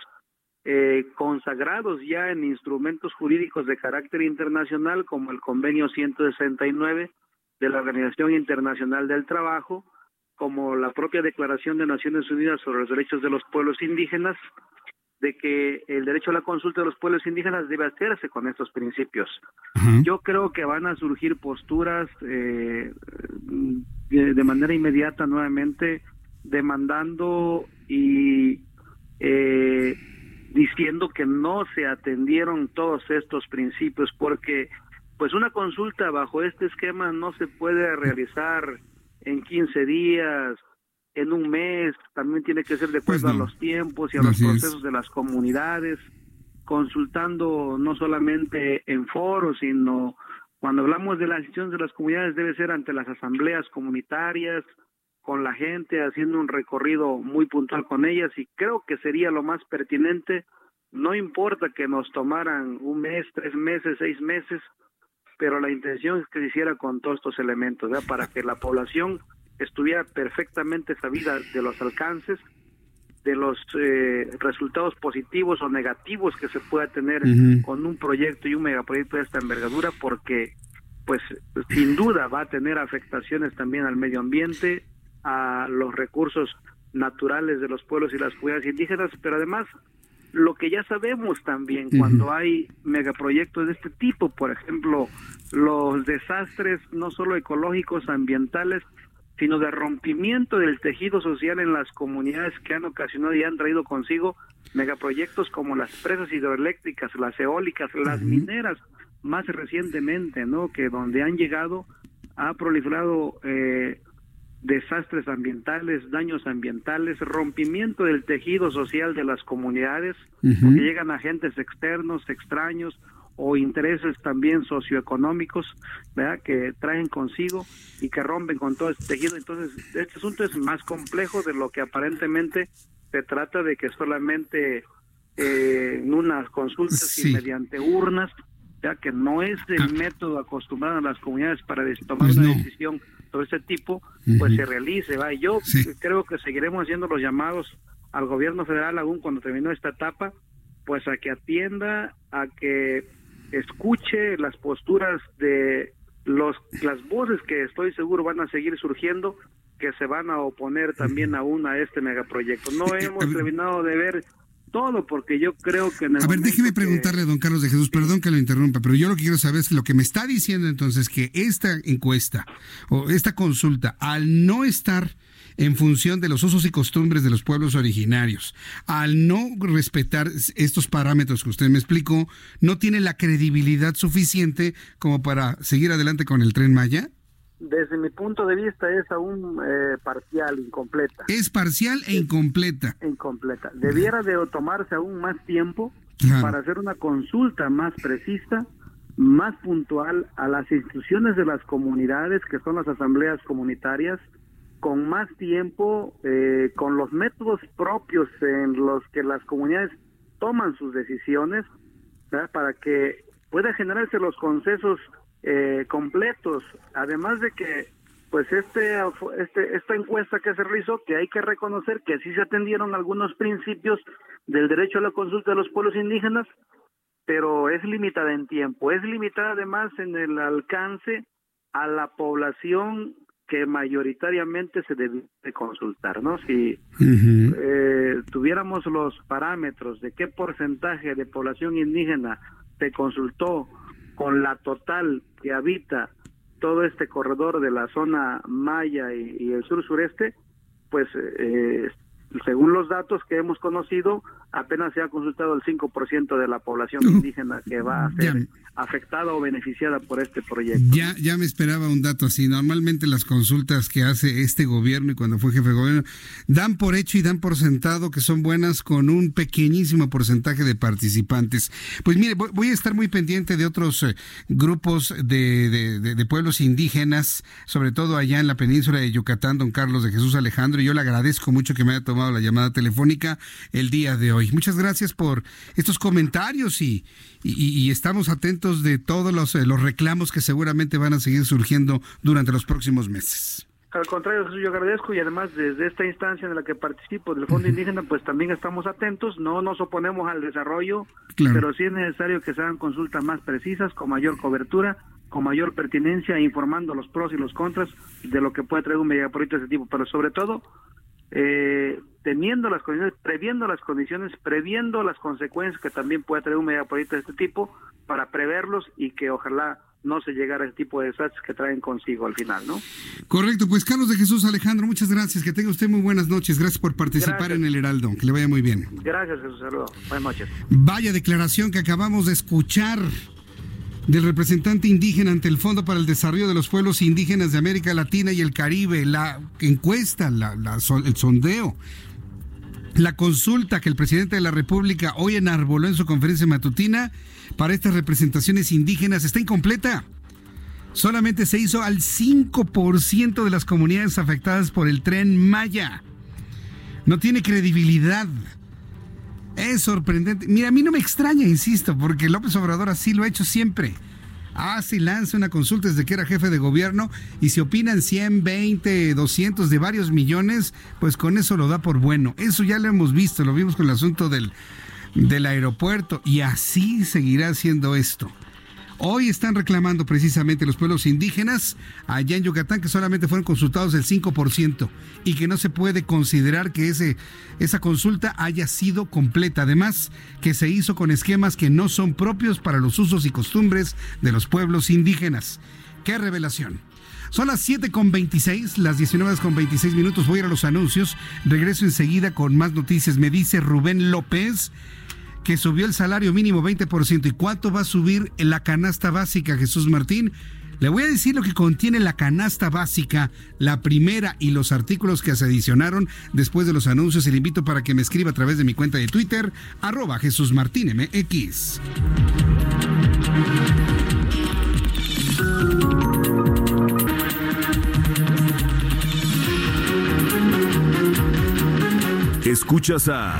eh, consagrados ya en instrumentos jurídicos de carácter internacional como el convenio 169 de la Organización Internacional del Trabajo, como la propia Declaración de Naciones Unidas sobre los Derechos de los Pueblos Indígenas, de que el derecho a la consulta de los pueblos indígenas debe hacerse con estos principios. Yo creo que van a surgir posturas eh, de, de manera inmediata nuevamente demandando y eh, diciendo que no se atendieron todos estos principios porque pues una consulta bajo este esquema no se puede realizar en 15 días, en un mes, también tiene que ser de acuerdo a los tiempos y a los procesos de las comunidades, consultando no solamente en foros, sino cuando hablamos de las decisiones de las comunidades debe ser ante las asambleas comunitarias, con la gente, haciendo un recorrido muy puntual con ellas y creo que sería lo más pertinente, no importa que nos tomaran un mes, tres meses, seis meses, pero la intención es que se hiciera con todos estos elementos, ¿verdad? para que la población estuviera perfectamente sabida de los alcances, de los eh, resultados positivos o negativos que se pueda tener con un proyecto y un megaproyecto de esta envergadura, porque pues sin duda va a tener afectaciones también al medio ambiente, a los recursos naturales de los pueblos y las comunidades indígenas, pero además lo que ya sabemos también cuando hay megaproyectos de este tipo, por ejemplo, los desastres no solo ecológicos, ambientales, sino de rompimiento del tejido social en las comunidades que han ocasionado y han traído consigo megaproyectos como las presas hidroeléctricas, las eólicas, las mineras, más recientemente, ¿no? Que donde han llegado ha proliferado eh, desastres ambientales, daños ambientales, rompimiento del tejido social de las comunidades, porque llegan agentes externos, extraños o intereses también socioeconómicos, ¿verdad? que traen consigo y que rompen con todo este tejido. Entonces, este asunto es más complejo de lo que aparentemente se trata de que solamente eh, en unas consultas y mediante urnas, ya que no es el ah. método acostumbrado a las comunidades para tomar pues una decisión de ese tipo, pues se realice. ¿va? Yo creo que seguiremos haciendo los llamados al gobierno federal aún cuando terminó esta etapa, pues a que atienda, a que escuche las posturas de los las voces que estoy seguro van a seguir surgiendo que se van a oponer también aún a este megaproyecto. No hemos terminado de ver todo, porque yo creo que... a ver, déjeme preguntarle, don Carlos de Jesús, perdón que lo interrumpa, pero yo lo que quiero saber es que lo que me está diciendo entonces que esta encuesta o esta consulta, al no estar en función de los usos y costumbres de los pueblos originarios, al no respetar estos parámetros que usted me explicó, no tiene la credibilidad suficiente como para seguir adelante con el tren Maya? Desde mi punto de vista es aún eh, parcial, incompleta. Es parcial e incompleta. Incompleta. Debiera de tomarse aún más tiempo para hacer una consulta más precisa, más puntual a las instituciones de las comunidades, que son las asambleas comunitarias, con más tiempo, eh, con los métodos propios en los que las comunidades toman sus decisiones, para que pueda generarse los consensos eh, completos. Además de que, pues este, este, esta encuesta que se realizó, que hay que reconocer que sí se atendieron algunos principios del derecho a la consulta de los pueblos indígenas, pero es limitada en tiempo, es limitada además en el alcance a la población que mayoritariamente se debe consultar, ¿no? Si eh, tuviéramos los parámetros de qué porcentaje de población indígena se consultó con la total que habita todo este corredor de la zona maya y, el sur sureste, pues eh, según los datos que hemos conocido, apenas se ha consultado el 5% de la población indígena que va a ser afectada o beneficiada por este proyecto. Ya, ya me esperaba un dato así. Normalmente las consultas que hace este gobierno y cuando fue jefe de gobierno dan por hecho y dan por sentado que son buenas con un pequeñísimo porcentaje de participantes. Pues mire, voy a estar muy pendiente de otros eh, grupos de, de, pueblos indígenas, sobre todo allá en la península de Yucatán, don Carlos de Jesús Alejandro. Y yo le agradezco mucho que me haya tomado la llamada telefónica el día de hoy. Muchas gracias por estos comentarios y, y, estamos atentos de todos los, eh, los reclamos que seguramente van a seguir surgiendo durante los próximos meses. Al contrario, yo agradezco y además desde esta instancia en la que participo del Fondo Indígena, pues también estamos atentos, no nos oponemos al desarrollo, pero sí es necesario que se hagan consultas más precisas, con mayor cobertura, con mayor pertinencia, informando los pros y los contras de lo que puede traer un megaproyecto de ese tipo, pero sobre todo eh, teniendo las condiciones, previendo las condiciones, previendo las consecuencias que también puede traer un megaproyecto de este tipo para preverlos y que ojalá no se llegara a ese tipo de desastres que traen consigo al final, ¿no? Correcto, pues Carlos de Jesús Alejandro, muchas gracias, que tenga usted muy buenas noches, gracias por participar en el Heraldo, que le vaya muy bien. Gracias, Jesús, saludos, buenas noches. Vaya declaración que acabamos de escuchar del representante indígena ante el Fondo para el Desarrollo de los Pueblos Indígenas de América Latina y el Caribe, la encuesta, el sondeo la consulta que el presidente de la República hoy enarboló en su conferencia matutina para estas representaciones indígenas está incompleta. Solamente se hizo al 5% de las comunidades afectadas por el tren Maya. No tiene credibilidad. Es sorprendente. Mira, a mí no me extraña, insisto, porque López Obrador así lo ha hecho siempre hace y lanza una consulta desde que era jefe de gobierno y si opinan 100, 20, 200 de varios millones, pues con eso lo da por bueno. Eso ya lo hemos visto, lo vimos con el asunto del, del aeropuerto y así seguirá siendo esto. Hoy están reclamando precisamente los pueblos indígenas allá en Yucatán que solamente fueron consultados el 5% y que no se puede considerar que ese, esa consulta haya sido completa. Además, que se hizo con esquemas que no son propios para los usos y costumbres de los pueblos indígenas. ¡Qué revelación! Son las 7 con 26, las 19 con 26 minutos. Voy a ir a los anuncios. Regreso enseguida con más noticias. Me dice Rubén López que subió el salario mínimo 20%. ¿Y cuánto va a subir en la canasta básica, Jesús Martín? Le voy a decir lo que contiene la canasta básica, la primera y los artículos que se adicionaron después de los anuncios. Y le invito para que me escriba a través de mi cuenta de Twitter, arroba Jesús Martín MX. Escuchas a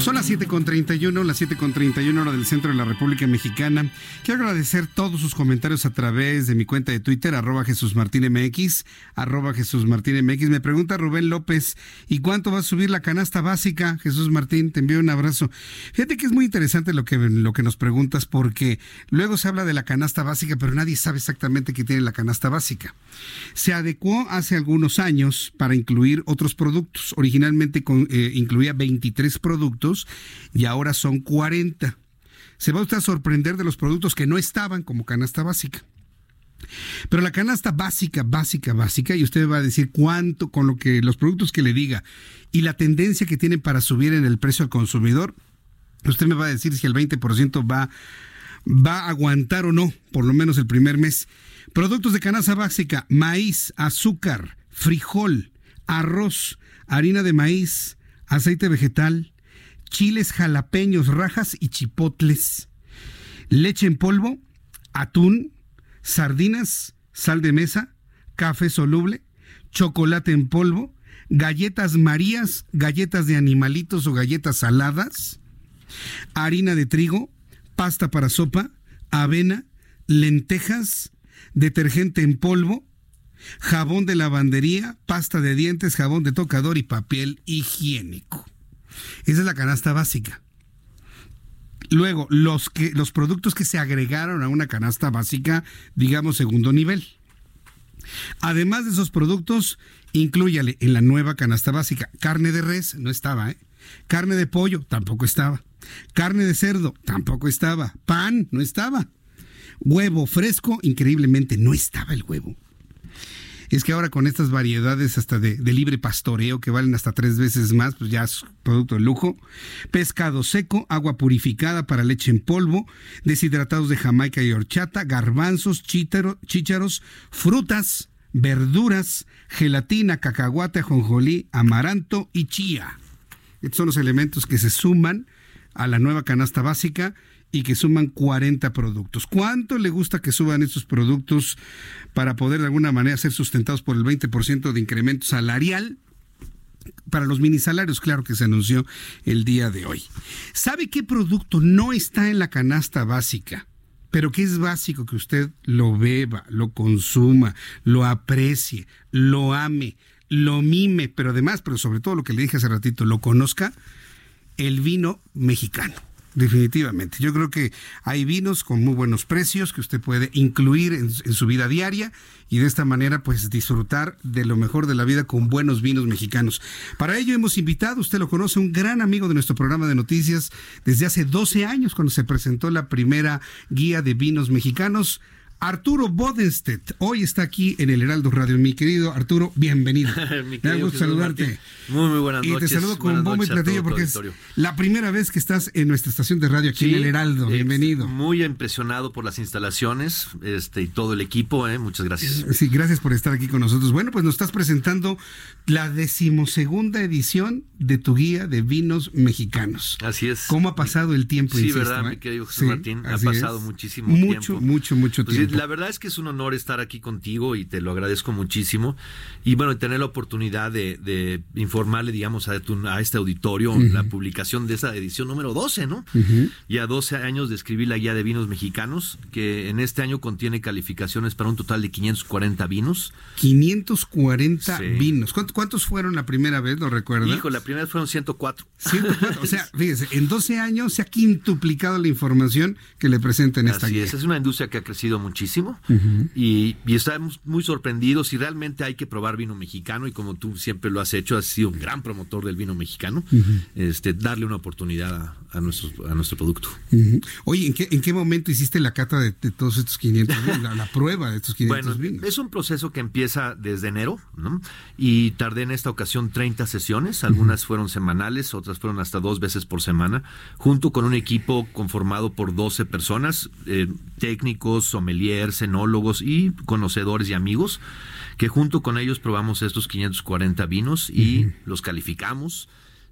Son las 7.31, las 7.31 hora del centro de la República Mexicana. Quiero agradecer todos sus comentarios a través de mi cuenta de Twitter, arroba Jesús Martín MX, arroba Jesús Martín MX. Me pregunta Rubén López, ¿y cuánto va a subir la canasta básica? Jesús Martín, te envío un abrazo. Fíjate que es muy interesante lo que, lo que nos preguntas porque luego se habla de la canasta básica, pero nadie sabe exactamente qué tiene la canasta básica. Se adecuó hace algunos años para incluir otros productos. Originalmente eh, incluía 23 productos y ahora son 40. Se va usted a sorprender de los productos que no estaban como canasta básica. Pero la canasta básica, básica, básica, y usted va a decir cuánto con lo que los productos que le diga y la tendencia que tienen para subir en el precio al consumidor, usted me va a decir si el 20% va, va a aguantar o no, por lo menos el primer mes. Productos de canasta básica, maíz, azúcar, frijol, arroz, harina de maíz, aceite vegetal, chiles jalapeños, rajas y chipotles, leche en polvo, atún, sardinas, sal de mesa, café soluble, chocolate en polvo, galletas marías, galletas de animalitos o galletas saladas, harina de trigo, pasta para sopa, avena, lentejas, detergente en polvo, jabón de lavandería, pasta de dientes, jabón de tocador y papel higiénico. Esa es la canasta básica. Luego, los, que, los productos que se agregaron a una canasta básica, digamos segundo nivel. Además de esos productos, incluyale en la nueva canasta básica carne de res, no estaba, ¿eh? Carne de pollo, tampoco estaba. Carne de cerdo, tampoco estaba. Pan, no estaba. Huevo fresco, increíblemente, no estaba el huevo es que ahora con estas variedades hasta de, libre pastoreo que valen hasta tres veces más, pues ya es producto de lujo. Pescado seco, agua purificada para leche en polvo, deshidratados de Jamaica y horchata, garbanzos, chícharos, frutas, verduras, gelatina, cacahuate, ajonjolí, amaranto y chía. Estos son los elementos que se suman a la nueva canasta básica y que suman 40 productos. ¿Cuánto le gusta que suban estos productos para poder de alguna manera ser sustentados por el 20% de incremento salarial? Para los minisalarios, claro que se anunció el día de hoy. ¿Sabe qué producto no está en la canasta básica? pero que es básico que usted lo beba, lo consuma, lo aprecie, lo ame, lo mime, pero además, pero sobre todo lo que le dije hace ratito, lo conozca, el vino mexicano. Definitivamente. Yo creo que hay vinos con muy buenos precios que usted puede incluir en, su vida diaria y de esta manera pues disfrutar de lo mejor de la vida con buenos vinos mexicanos. Para ello hemos invitado, usted lo conoce, un gran amigo de nuestro programa de noticias desde hace 12 años cuando se presentó la primera guía de vinos mexicanos. Arturo Bodenstedt hoy está aquí en el Heraldo Radio. Mi querido Arturo, bienvenido. Me da gusto saludarte. Muy, muy buenas noches. Y te saludo con bombo y platillo porque es la primera vez que estás en nuestra estación de radio aquí en el Heraldo. Bienvenido. Muy impresionado por las instalaciones este, y todo el equipo. ¿eh? Muchas gracias. Sí, gracias por estar aquí con nosotros. Bueno, pues nos estás presentando la decimosegunda edición de tu guía de vinos mexicanos. Así es. ¿Cómo ha pasado el tiempo? Sí, verdad, mi querido José Martín. Ha pasado muchísimo tiempo. Mucho, mucho, mucho pues tiempo la verdad es que es un honor estar aquí contigo y te lo agradezco muchísimo. Y bueno, tener la oportunidad de, informarle, digamos, a, a este auditorio la publicación de esa edición número 12, ¿no? Y a 12 años de escribir la guía de vinos mexicanos, que en este año contiene calificaciones para un total de 540 vinos. 540 vinos. ¿Cuántos, fueron la primera vez? ¿Lo recuerdas? Hijo, la primera vez fueron 104. 104. o sea, fíjese, en 12 años se ha quintuplicado la información que le presenta en esta Así guía. Es, es una industria que ha crecido mucho muchísimo. Y, estamos muy sorprendidos y realmente hay que probar vino mexicano y como tú siempre lo has hecho, has sido un gran promotor del vino mexicano, este, darle una oportunidad a, nuestro, a nuestro producto. Oye, ¿en qué, ¿en qué momento hiciste la cata de, todos estos 500 vinos, la, prueba de estos 500 bueno, vinos? Es un proceso que empieza desde enero y tardé en esta ocasión 30 sesiones, algunas fueron semanales, otras fueron hasta dos veces por semana, junto con un equipo conformado por 12 personas, eh, técnicos, sommeliers, cenólogos y conocedores y amigos, que junto con ellos probamos estos 540 vinos y los calificamos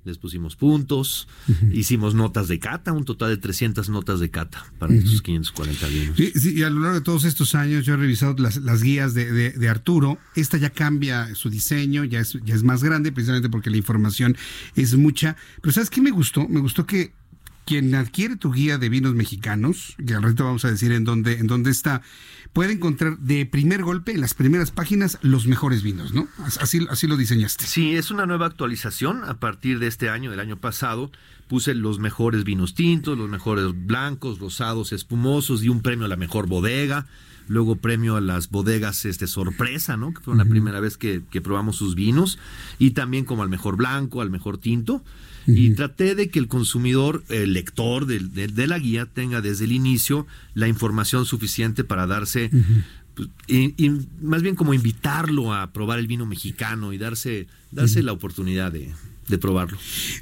les pusimos puntos, hicimos notas de cata, un total de 300 notas de cata para estos 540 vinos. Sí, y a lo largo de todos estos años yo he revisado las, guías de, Arturo, esta ya cambia su diseño, ya es, ya es más grande, precisamente porque la información es mucha, pero ¿sabes qué me gustó? Me gustó que quien adquiere tu guía de vinos mexicanos, que al resto vamos a decir en dónde, en dónde está, puede encontrar de primer golpe, en las primeras páginas, los mejores vinos, ¿no? Así, así lo diseñaste. Sí, es una nueva actualización. A partir de este año, del año pasado, puse los mejores vinos tintos, los mejores blancos, rosados, espumosos y un premio a la mejor bodega. Luego premio a las bodegas este sorpresa, ¿no? Que fue la primera vez que, que probamos sus vinos. Y también como al mejor blanco, al mejor tinto y traté de que el consumidor, el lector de, la guía, tenga desde el inicio la información suficiente para darse, pues, y, más bien como invitarlo a probar el vino mexicano y darse, darse la oportunidad de, probarlo.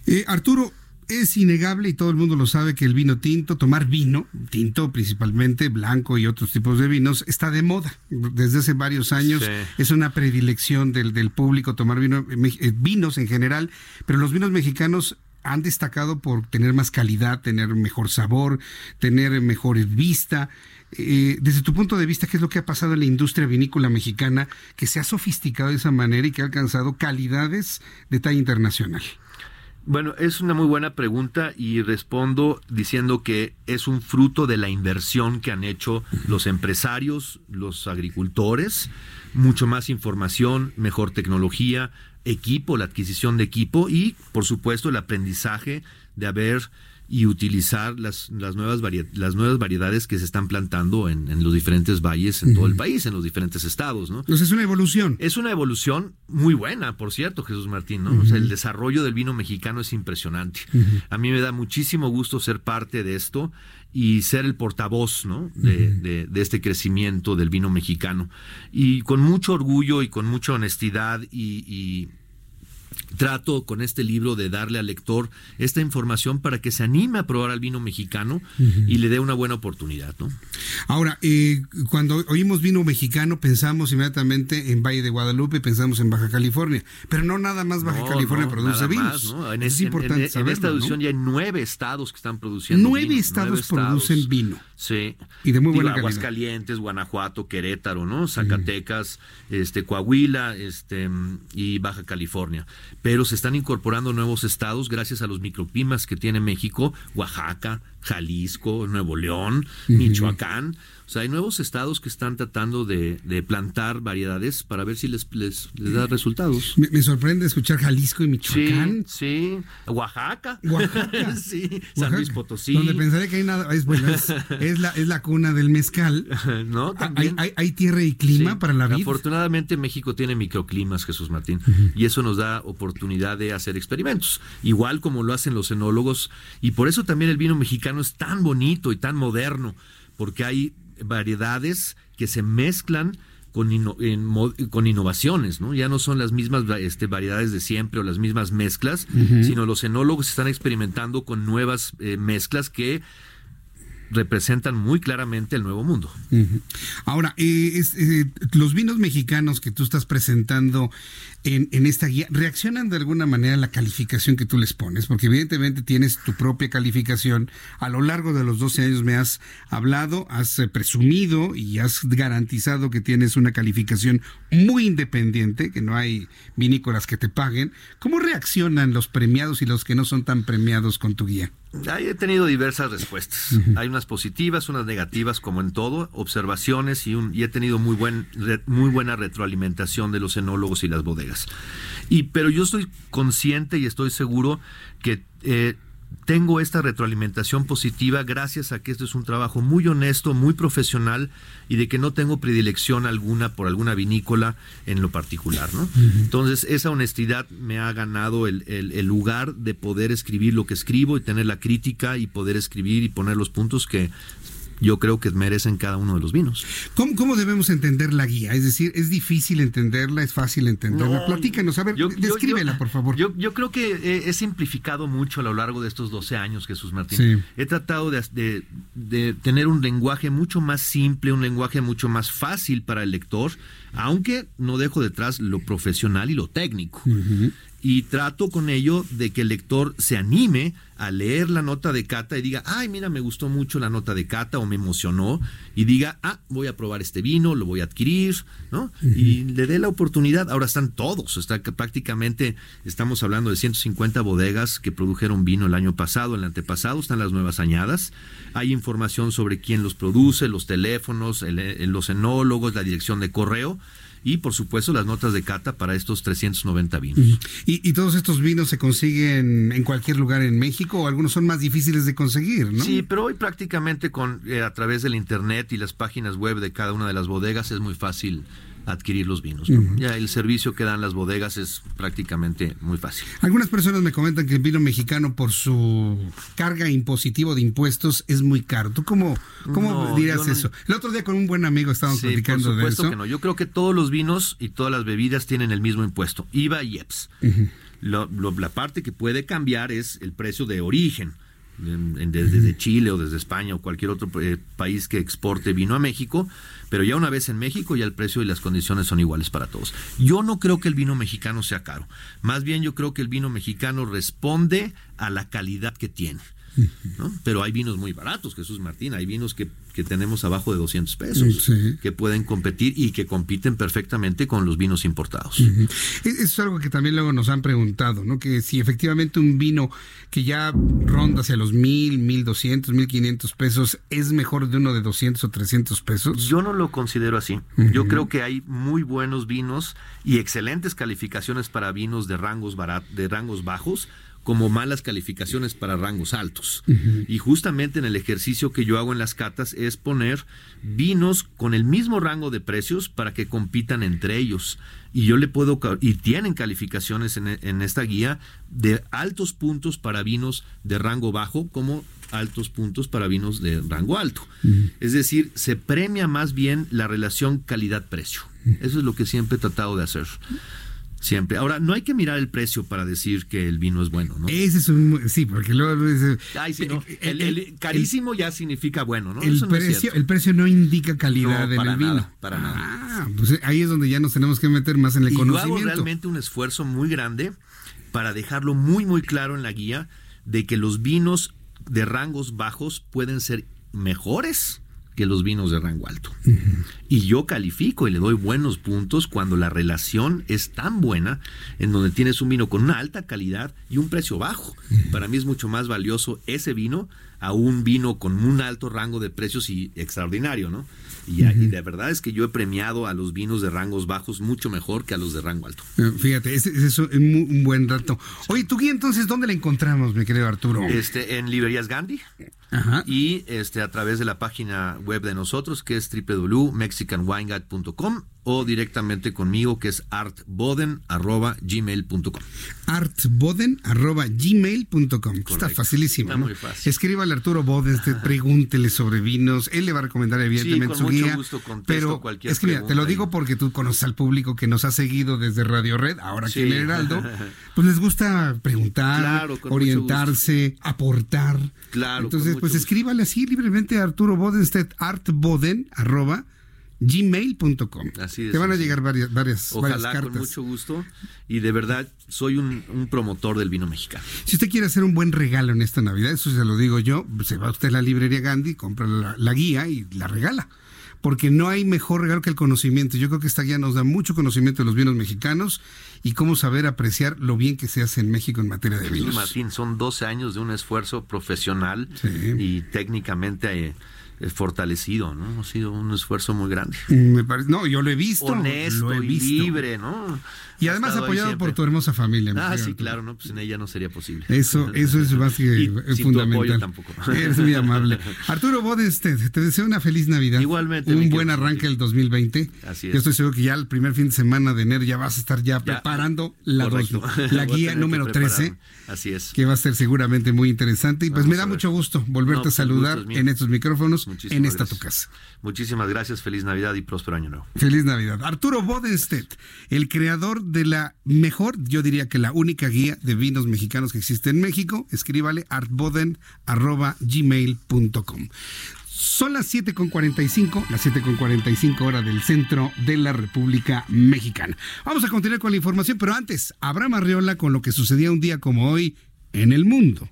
Eh, Arturo, es innegable y todo el mundo lo sabe que el vino tinto, tomar vino, tinto principalmente, blanco y otros tipos de vinos, está de moda. Desde hace varios años es una predilección del, del público tomar vino, eh, vinos en general, pero los vinos mexicanos han destacado por tener más calidad, tener mejor sabor, tener mejor vista. Eh, desde tu punto de vista, ¿qué es lo que ha pasado en la industria vinícola mexicana que se ha sofisticado de esa manera y que ha alcanzado calidades de talla internacional? Bueno, es una muy buena pregunta y respondo diciendo que es un fruto de la inversión que han hecho los empresarios, los agricultores, mucho más información, mejor tecnología, equipo, la adquisición de equipo y, por supuesto, el aprendizaje de haber y utilizar las, las, nuevas, las nuevas variedades que se están plantando en, los diferentes valles en todo el país, en los diferentes estados. ¿no? Entonces es una evolución. Es una evolución muy buena, por cierto, Jesús Martín. ¿no? el desarrollo del vino mexicano es impresionante. A mí me da muchísimo gusto ser parte de esto y ser el portavoz ¿no? de, de, este crecimiento del vino mexicano. Y con mucho orgullo y con mucha honestidad y trato con este libro de darle al lector esta información para que se anime a probar al vino mexicano y le dé una buena oportunidad. ¿no? Ahora, eh, cuando oímos vino mexicano pensamos inmediatamente en Valle de Guadalupe, pensamos en Baja California, pero no nada más Baja California produce vinos. en, es importante en, esta edición ya hay nueve estados que están produciendo nueve Estados producen vino. Sí. Y de muy buena. Aguascalientes, Guanajuato, Querétaro, ¿no? Zacatecas, este Coahuila, este y Baja California pero se están incorporando nuevos estados gracias a los microclimas que tiene México, Oaxaca, Jalisco, Nuevo León, Michoacán. O sea, hay nuevos estados que están tratando de, plantar variedades para ver si les, les, da resultados. Me, sorprende escuchar Jalisco y Michoacán. Sí, sí. Oaxaca. Oaxaca. sí, San Luis Potosí. Donde pensaría que hay nada. Es, bueno, es, la, es la cuna del mezcal. ¿No? Hay, hay, tierra y clima para la vida. Afortunadamente México tiene microclimas, Jesús Martín, y eso nos da oportunidad de hacer experimentos, igual como lo hacen los enólogos, y por eso también el vino mexicano es tan bonito y tan moderno, porque hay variedades que se mezclan con, con innovaciones, ¿no? Ya no son las mismas este, variedades de siempre o las mismas mezclas, sino los enólogos están experimentando con nuevas eh, mezclas que representan muy claramente el nuevo mundo. Ahora, eh, eh, los vinos mexicanos que tú estás presentando en, esta guía, ¿reaccionan de alguna manera a la calificación que tú les pones? Porque evidentemente tienes tu propia calificación. A lo largo de los 12 años me has hablado, has eh, presumido y has garantizado que tienes una calificación muy independiente, que no hay vinícolas que te paguen. ¿Cómo reaccionan los premiados y los que no son tan premiados con tu guía? he tenido diversas respuestas. Hay unas positivas, unas negativas, como en todo, observaciones y, y he tenido muy, buen, muy buena retroalimentación de los enólogos y las bodegas. Y, pero yo estoy consciente y estoy seguro que eh, tengo esta retroalimentación positiva gracias a que esto es un trabajo muy honesto, muy profesional y de que no tengo predilección alguna por alguna vinícola en lo particular, ¿no? Entonces, esa honestidad me ha ganado el, el, lugar de poder escribir lo que escribo y tener la crítica y poder escribir y poner los puntos que yo creo que merecen cada uno de los vinos. ¿Cómo, debemos entender la guía? Es decir, ¿es difícil entenderla? ¿Es fácil entenderla? Platícanos, a ver, descríbela, por favor. Yo, creo que he, simplificado mucho a lo largo de estos 12 años, Jesús Martín. He tratado de, de, tener un lenguaje mucho más simple, un lenguaje mucho más fácil para el lector, aunque no dejo detrás lo profesional y lo técnico y trato con ello de que el lector se anime a leer la nota de cata y diga, ay, mira, me gustó mucho la nota de cata o me emocionó y diga, ah, voy a probar este vino, lo voy a adquirir, ¿no? Y le dé la oportunidad. Ahora están todos, está prácticamente, estamos hablando de 150 bodegas que produjeron vino el año pasado, el antepasado, están las nuevas añadas. Hay información sobre quién los produce, los teléfonos, los enólogos, la dirección de correo y por supuesto las notas de cata para estos 390 vinos. ¿Y, todos estos vinos se consiguen en cualquier lugar en México o algunos son más difíciles de conseguir, ¿no? Sí, pero hoy prácticamente con eh, a través del internet y las páginas web de cada una de las bodegas es muy fácil adquirir los vinos. Ya el servicio que dan las bodegas es prácticamente muy fácil. Algunas personas me comentan que el vino mexicano por su carga impositiva de impuestos es muy caro. ¿Tú cómo, cómo dirías eso? El otro día con un buen amigo estábamos platicando por supuesto que no. Yo creo que todos los vinos y todas las bebidas tienen el mismo impuesto, IVA y EPS. la parte que puede cambiar es el precio de origen desde, Chile o desde España o cualquier otro eh, país que exporte vino a México, pero ya una vez en México ya el precio y las condiciones son iguales para todos. Yo no creo que el vino mexicano sea caro, más bien yo creo que el vino mexicano responde a la calidad que tiene. ¿No? Pero hay vinos muy baratos, Jesús Martín, hay vinos que, que tenemos abajo de 200 pesos, Sí. que pueden competir y que compiten perfectamente con los vinos importados. Es- Eso es algo que también luego nos han preguntado, ¿no? Que si efectivamente un vino que ya ronda hacia los mil, mil doscientos, mil quinientos pesos es mejor de uno de 200 o 300 pesos. Yo no lo considero así. Yo creo que hay muy buenos vinos y excelentes calificaciones para vinos de rangos barat- de rangos bajos, como malas calificaciones para rangos altos. Y justamente en el ejercicio que yo hago en las catas es poner vinos con el mismo rango de precios para que compitan entre ellos. Y yo le puedo, y tienen calificaciones en, e- en esta guía de altos puntos para vinos de rango bajo como altos puntos para vinos de rango alto. Es decir, se premia más bien la relación calidad-precio. Eso es lo que siempre he tratado de hacer. Siempre. Ahora, no hay que mirar el precio para decir que el vino es bueno, ¿no? Ese es un... Sí, porque luego... Ay, sí, no. El, el carísimo ya significa bueno, ¿no? El Eso no es precio, cierto. el precio no indica calidad No, en para el vino. nada, para nada. Ah, pues ahí es donde ya nos tenemos que meter más en el Y yo hago conocimiento. realmente un esfuerzo muy grande para dejarlo muy, muy claro en la guía de que los vinos de rangos bajos pueden ser mejores que los vinos de rango alto. Y yo califico y le doy buenos puntos cuando la relación es tan buena en donde tienes un vino con una alta calidad y un precio bajo. Para mí es mucho más valioso ese vino a un vino con un alto rango de precios y extraordinario, ¿no? Y, y de verdad es que yo he premiado a los vinos de rangos bajos mucho mejor que a los de rango alto. Eh, Fíjate, ese, ese es un, buen dato. Oye, ¿tú guía entonces dónde la encontramos, mi querido Arturo? Este, en librerías Gandhi y este a través de la página web de nosotros que es www.mexicanwineguide.com o directamente conmigo que es artboden@gmail.com. artboden.gmail.com. Está facilísimo. Está ¿no? muy fácil. Escríbale a Arturo Boden, usted pregúntele sobre vinos. Él le va a recomendar, evidentemente, con su mucho guía. gusto pero cualquier es que mira, te lo digo porque tú conoces al público que nos ha seguido desde Radio Red, ahora Sí. que el Heraldo. Pues les gusta preguntar, Claro, orientarse, aportar. Claro, Entonces, pues gusto. escríbale así libremente a Arturo Bodenstedt, artboden, arroba, gmail.com. Así de Te van a llegar varias, varias, varias Ojalá cartas. con mucho gusto y de verdad soy un, un promotor del vino mexicano. Si usted quiere hacer un buen regalo en esta Navidad, eso se lo digo yo, se va usted a la librería Gandhi, compra la, la guía y la regala. Porque no hay mejor regalo que el conocimiento. Yo creo que esta guía nos da mucho conocimiento de los vinos mexicanos y cómo saber apreciar lo bien que se hace en México en materia de vinos. Martín, son 12 años de un esfuerzo profesional y técnicamente eh, eh, fortalecido, ¿no? Ha sido un esfuerzo muy grande. Me parece, no, yo lo he visto. Honesto lo he y libre, ¿no? Y además apoyado por tu hermosa familia. mi Ah, sí, claro, no, pues sin ella no sería posible. Eso, eso es más que Y es sin tu apoyo fundamental. tampoco. Eres muy amable. Arturo Bodes, te, te deseo una feliz Navidad. Igualmente, Un buen arranque del 2020. Así es. Yo estoy seguro que ya el primer fin de semana de enero ya vas a estar ya, preparando la, dos- la guía número 13, prepararme. Así es. que va a ser seguramente muy interesante. Y pues Vamos me da mucho gusto volverte No, a pues, el saludar es en estos micrófonos, Muchísimas en esta gracias. tu casa. Muchísimas gracias, feliz Navidad y próspero año nuevo. Feliz Navidad. Arturo Bodenstedt, el creador de la mejor, yo diría que la única guía de vinos mexicanos que existe en México. Escríbale artboden.gmail.com. Son las 7.45, las 7.45 hora del centro de la República Mexicana. Vamos a continuar con la información, pero antes, Abraham Arriola con lo que sucedía un día como hoy en el mundo.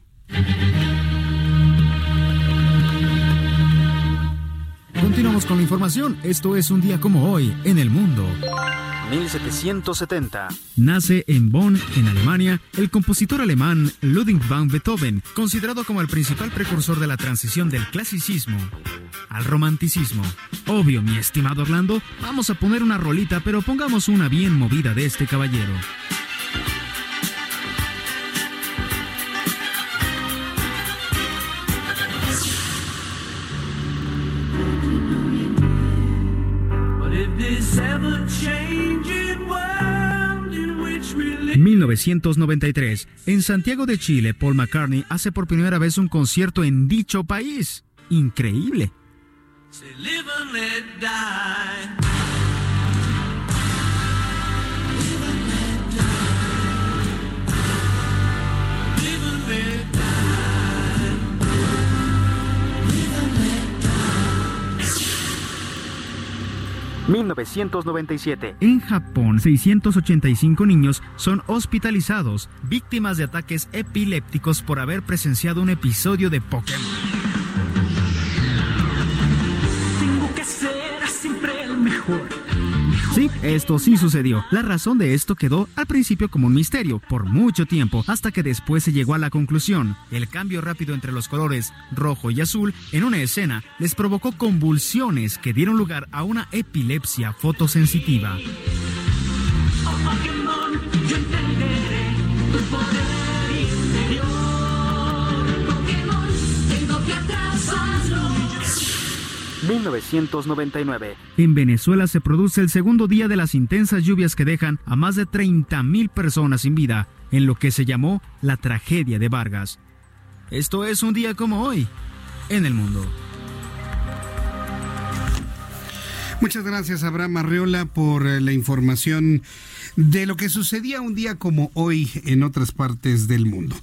Continuamos con la información. Esto es un día como hoy en el mundo. 1770. Nace en Bonn, en Alemania, el compositor alemán Ludwig van Beethoven, considerado como el principal precursor de la transición del clasicismo al romanticismo. Obvio, mi estimado Orlando, vamos a poner una rolita, pero pongamos una bien movida de este caballero. 1993. En Santiago de Chile, Paul McCartney hace por primera vez un concierto en dicho país. Increíble. 1997. En Japón, 685 niños son hospitalizados, víctimas de ataques epilépticos por haber presenciado un episodio de Pokémon. Tengo que ser siempre el mejor. Sí, esto sí sucedió. La razón de esto quedó al principio como un misterio por mucho tiempo, hasta que después se llegó a la conclusión. El cambio rápido entre los colores rojo y azul en una escena les provocó convulsiones que dieron lugar a una epilepsia fotosensitiva. 1999. En Venezuela se produce el segundo día de las intensas lluvias que dejan a más de 30.000 personas sin vida, en lo que se llamó la tragedia de Vargas. Esto es un día como hoy, en el mundo. Muchas gracias, Abraham Arreola, por eh, la información de lo que sucedía un día como hoy en otras partes del mundo.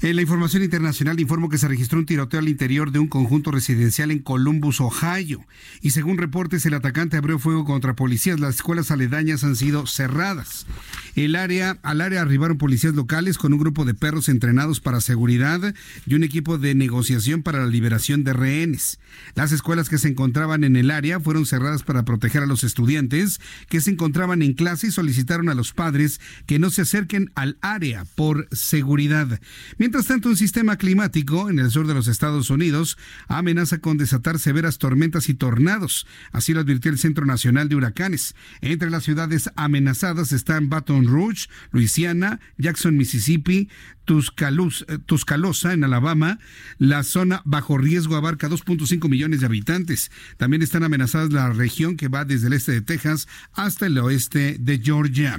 En la información internacional informo que se registró un tiroteo al interior de un conjunto residencial en Columbus, Ohio. Y según reportes, el atacante abrió fuego contra policías. Las escuelas aledañas han sido cerradas. El área, al área arribaron policías locales con un grupo de perros entrenados para seguridad y un equipo de negociación para la liberación de rehenes. Las escuelas que se encontraban en el área fueron cerradas para proteger a los estudiantes que se encontraban en clase y solicitaron a los padres que no se acerquen al área por seguridad. Mientras tanto, un sistema climático en el sur de los Estados Unidos amenaza con desatar severas tormentas y tornados. Así lo advirtió el Centro Nacional de Huracanes. Entre las ciudades amenazadas están Baton Rouge, Luisiana, Jackson, Mississippi, Tuscaloosa, eh, Tuscaloosa en Alabama. La zona bajo riesgo abarca 2.5 millones de habitantes. También están amenazadas la región que va desde el este de Texas hasta el oeste de Georgia.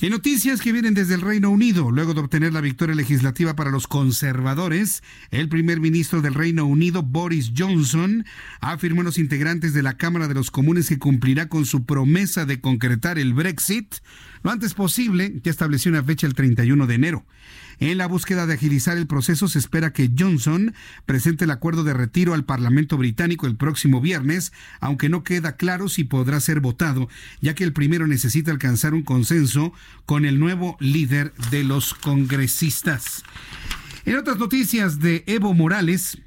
En noticias que vienen desde el Reino Unido, luego de obtener la victoria legislativa para los conservadores, el primer ministro del Reino Unido, Boris Johnson, afirmó a los integrantes de la Cámara de los Comunes que cumplirá con su promesa de concretar el Brexit lo antes posible, ya estableció una fecha el 31 de enero. En la búsqueda de agilizar el proceso, se espera que Johnson presente el acuerdo de retiro al Parlamento británico el próximo viernes, aunque no queda claro si podrá ser votado, ya que el primero necesita alcanzar un consenso con el nuevo líder de los congresistas. En otras noticias de Evo Morales,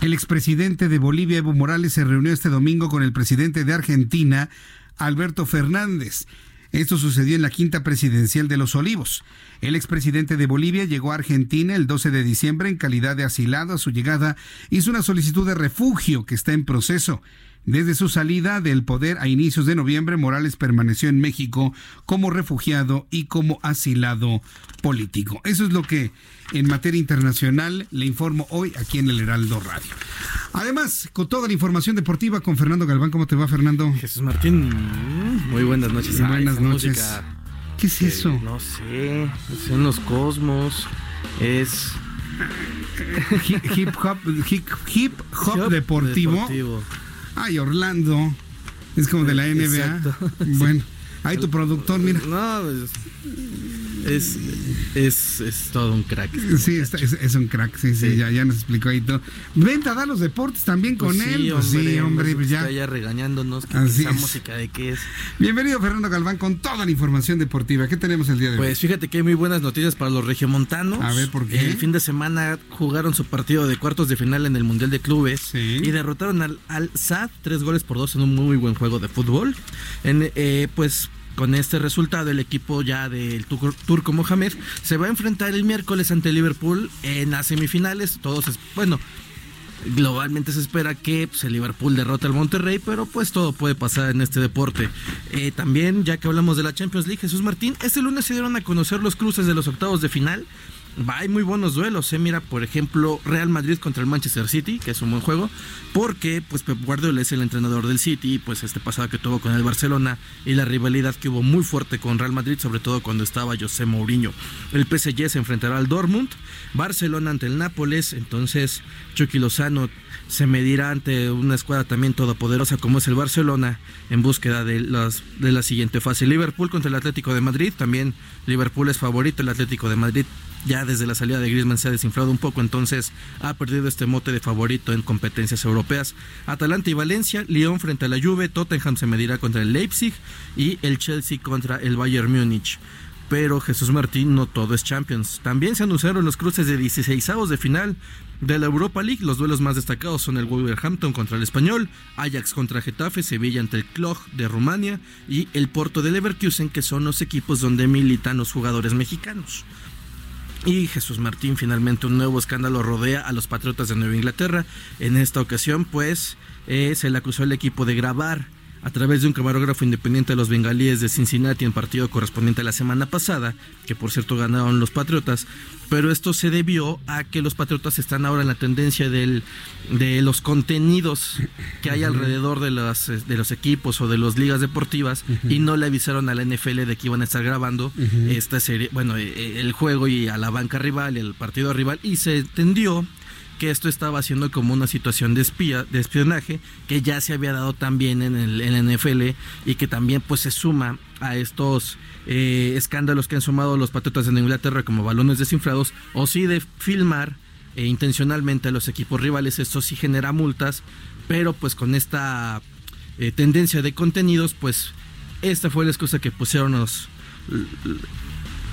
el expresidente de Bolivia, Evo Morales, se reunió este domingo con el presidente de Argentina, Alberto Fernández. Esto sucedió en la quinta presidencial de Los Olivos. El expresidente de Bolivia llegó a Argentina el 12 de diciembre en calidad de asilado. A su llegada hizo una solicitud de refugio que está en proceso. Desde su salida del poder a inicios de noviembre, Morales permaneció en México como refugiado y como asilado político. Eso es lo que en materia internacional le informo hoy aquí en el Heraldo Radio. Además, con toda la información deportiva con Fernando Galván. ¿Cómo te va, Fernando? Jesús Martín, muy buenas noches. Ay, Buenas noches. música ¿Qué es eso? No sé, son los cosmos, es... Hip, hip hop, hip, hip hop Hop deportivo. deportivo. Ay, Orlando. Es como de la NBA. Exacto. Bueno, ahí tu productor, mira. No, pues, es, es, es todo un crack. Sí, es, es un crack, sí, sí, Ya, ya nos explicó ahí todo. Venta, da los deportes también con Pues él. Pues sí, hombre, pues ya. Está ya regañándonos que Así esa música de qué es. Bienvenido, Fernando Galván, con toda la información deportiva. ¿Qué tenemos el día de hoy? Pues fíjate que hay muy buenas noticias para los regiomontanos. A ver, ¿por qué? El fin de semana jugaron su partido de cuartos de final en el Mundial de Clubes y derrotaron al, al SAD tres goles por dos en un muy buen juego de fútbol. En, eh, pues con este resultado el equipo ya del Tur- Turco Mohamed se va a enfrentar el miércoles ante Liverpool en las semifinales. Todos, es- bueno, Globalmente se espera que pues, el Liverpool derrote al Monterrey, pero pues todo puede pasar en este deporte. Eh, también, ya que hablamos de la Champions League, Jesús Martín, este lunes se dieron a conocer los cruces de los octavos de final. Hay muy buenos duelos, eh. mira, por ejemplo, Real Madrid contra el Manchester City, que es un buen juego, porque pues Pep Guardiola es el entrenador del City, pues este pasado que tuvo con el Barcelona y la rivalidad que hubo muy fuerte con Real Madrid, sobre todo cuando estaba José Mourinho. El PSG se enfrentará al Dortmund, Barcelona ante el Nápoles, entonces Chucky Lozano se medirá ante una escuadra también todopoderosa como es el Barcelona en búsqueda de, las, de la siguiente fase. Liverpool contra el Atlético de Madrid, también Liverpool es favorito, el Atlético de Madrid ya desde la salida de Griezmann se ha desinflado un poco, entonces ha perdido este mote de favorito en competencias europeas. Atalanta y Valencia, Lyon frente a la Juve, Tottenham se medirá contra el Leipzig y el Chelsea contra el Bayern Múnich. Pero Jesús Martín no todo es Champions. También se anunciaron los cruces de 16 de final de la Europa League. Los duelos más destacados son el Wolverhampton contra el Español, Ajax contra Getafe, Sevilla ante el Kloj de Rumania y el Porto de Leverkusen, que son los equipos donde militan los jugadores mexicanos. Y Jesús Martín, finalmente un nuevo escándalo rodea a los Patriotas de Nueva Inglaterra. En esta ocasión, pues, eh, se le acusó al equipo de grabar a través de un camarógrafo independiente de los bengalíes de Cincinnati en partido correspondiente a la semana pasada, que por cierto ganaron los Patriotas, pero esto se debió a que los Patriotas están ahora en la tendencia del, de los contenidos que hay alrededor de los, de los equipos o de las ligas deportivas y no le avisaron a la NFL de que iban a estar grabando esta serie, bueno, e, e, el juego y a la banca rival, el partido rival, y se entendió que esto estaba haciendo como una situación de espía, de espionaje, que ya se había dado también en el, NFL y que también pues se suma a estos eh, escándalos que han sumado los patriotas de Inglaterra como balones desinflados, o sí de filmar eh, intencionalmente a los equipos rivales, esto sí genera multas, pero pues con esta eh, tendencia de contenidos, pues esta fue la excusa que pusieron los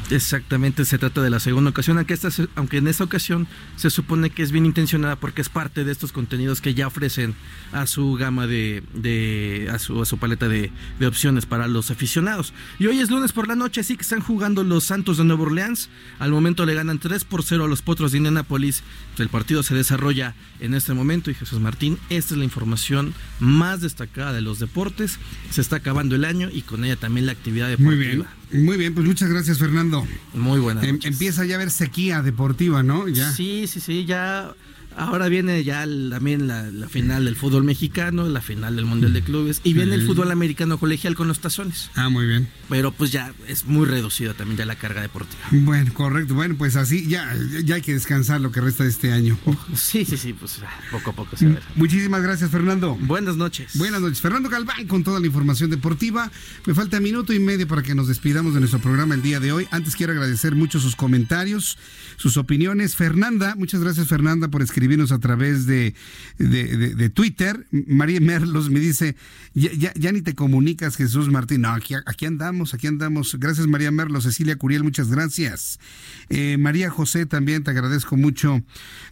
Exactamente, se trata de la segunda ocasión, aunque, esta, aunque en esta ocasión se supone que es bien intencionada porque es parte de estos contenidos que ya ofrecen a su gama de, a, su, a su paleta de, opciones para los aficionados. Y hoy es lunes por la noche, así que están jugando los Santos de Nueva Orleans. Al momento le ganan 3 por 0 a los Potros de Indianapolis. El partido se desarrolla en este momento y Jesús Martín, esta es la información más destacada de los deportes. Se está acabando el año y con ella también la actividad deportiva. Muy bien. Muy bien, pues muchas gracias, Fernando. Muy buena. Em, empieza ya a haber sequía deportiva, ¿no? Ya. Sí, sí, sí, ya Ahora viene ya también la, final del fútbol mexicano, la final del Mundial de Clubes y viene el fútbol americano colegial con los tazones. Ah, muy bien. Pero pues ya es muy reducido también ya la carga deportiva. Bueno, correcto. Bueno, pues así ya, ya hay que descansar lo que resta de este año. Sí, sí, sí, pues poco a poco se ve. Muchísimas gracias, Fernando. Buenas noches. Buenas noches. Fernando Galván con toda la información deportiva. Me falta minuto y medio para que nos despidamos de nuestro programa el día de hoy. Antes quiero agradecer mucho sus comentarios, sus opiniones. Fernanda, muchas gracias, Fernanda, por escribirnos a través de, de, Twitter. María Merlos me dice, ya, ya, ni te comunicas, Jesús Martín. No, aquí, aquí andamos, aquí andamos. Gracias, María Merlos. Cecilia Curiel, muchas gracias. Eh, María José, también te agradezco mucho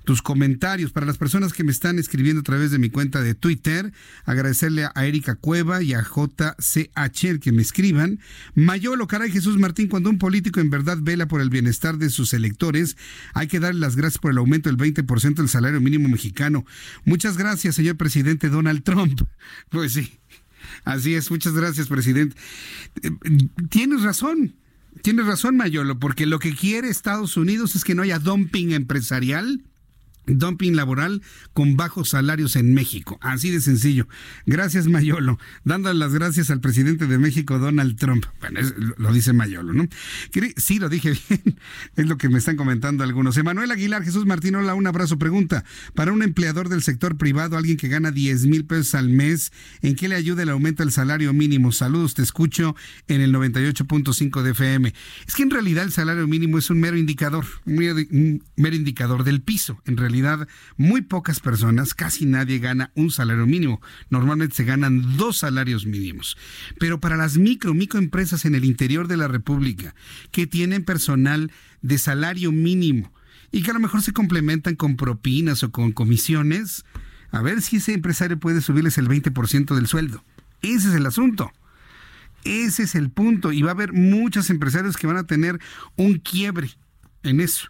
tus comentarios. Para las personas que me están escribiendo a través de mi cuenta de Twitter, agradecerle a Erika Cueva y a JCH que me escriban. Mayolo, caray, Jesús Martín, cuando un político en verdad vela por el bienestar de sus electores, hay que darle las gracias por el aumento del 20% del salario mínimo mexicano. Muchas gracias, señor presidente Donald Trump. Pues sí, así es. Muchas gracias, presidente. Eh, tienes razón. Tienes razón, Mayolo, porque lo que quiere Estados Unidos es que no haya dumping empresarial dumping laboral con bajos salarios en México. Así de sencillo. Gracias, Mayolo. Dando las gracias al presidente de México, Donald Trump. Bueno, lo dice Mayolo, ¿no? Sí, lo dije bien. Es lo que me están comentando algunos. Emanuel Aguilar, Jesús Martín, hola, un abrazo. Pregunta, para un empleador del sector privado, alguien que gana 10 mil pesos al mes, ¿en qué le ayuda el aumento del salario mínimo? Saludos, te escucho en el 98.5 de FM. Es que en realidad el salario mínimo es un mero indicador, un mero indicador del piso, en realidad muy pocas personas, casi nadie gana un salario mínimo. Normalmente se ganan dos salarios mínimos. Pero para las micro, microempresas en el interior de la República que tienen personal de salario mínimo y que a lo mejor se complementan con propinas o con comisiones, a ver si ese empresario puede subirles el 20% del sueldo. Ese es el asunto. Ese es el punto. Y va a haber muchos empresarios que van a tener un quiebre en eso.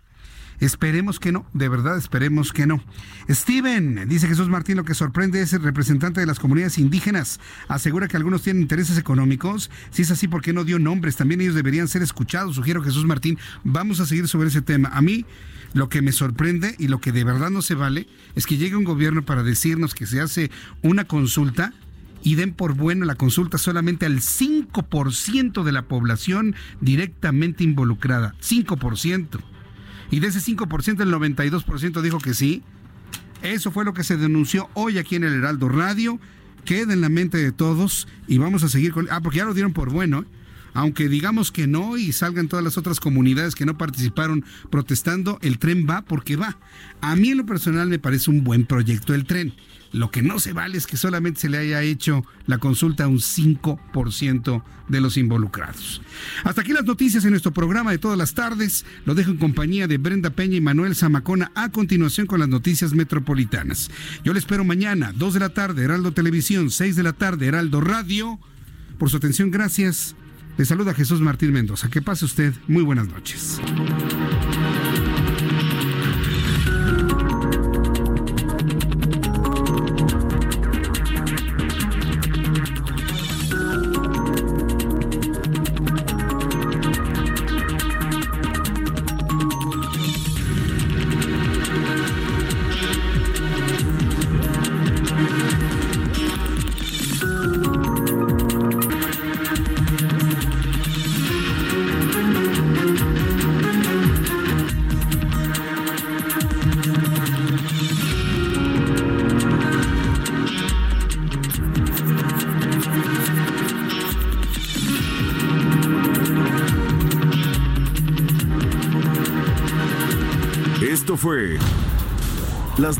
Esperemos que no, de verdad esperemos que no. Steven, dice Jesús Martín, lo que sorprende es el representante de las comunidades indígenas. Asegura que algunos tienen intereses económicos. Si es así, ¿por qué no dio nombres? También ellos deberían ser escuchados. Sugiero Jesús Martín, vamos a seguir sobre ese tema. A mí lo que me sorprende y lo que de verdad no se vale es que llegue un gobierno para decirnos que se hace una consulta y den por buena la consulta solamente al 5% de la población directamente involucrada. 5%. Y de ese 5%, el 92% dijo que sí. Eso fue lo que se denunció hoy aquí en el Heraldo Radio. Queda en la mente de todos y vamos a seguir con... Ah, porque ya lo dieron por bueno. ¿eh? Aunque digamos que no y salgan todas las otras comunidades que no participaron protestando, el tren va porque va. A mí en lo personal me parece un buen proyecto el tren. Lo que no se vale es que solamente se le haya hecho la consulta a un 5% de los involucrados. Hasta aquí las noticias en nuestro programa de todas las tardes. Lo dejo en compañía de Brenda Peña y Manuel Zamacona a continuación con las noticias metropolitanas. Yo le espero mañana, 2 de la tarde, Heraldo Televisión, 6 de la tarde, Heraldo Radio. Por su atención, gracias. Le saluda Jesús Martín Mendoza. Que pase usted muy buenas noches.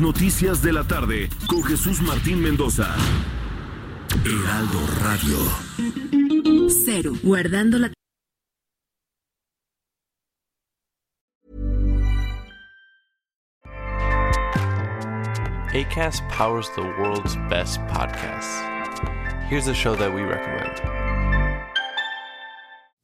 Noticias de la Tarde con Jesús Martín Mendoza. Heraldo Radio. Cero. Guardando la ACAST powers the world's best podcasts. Here's a show that we recommend.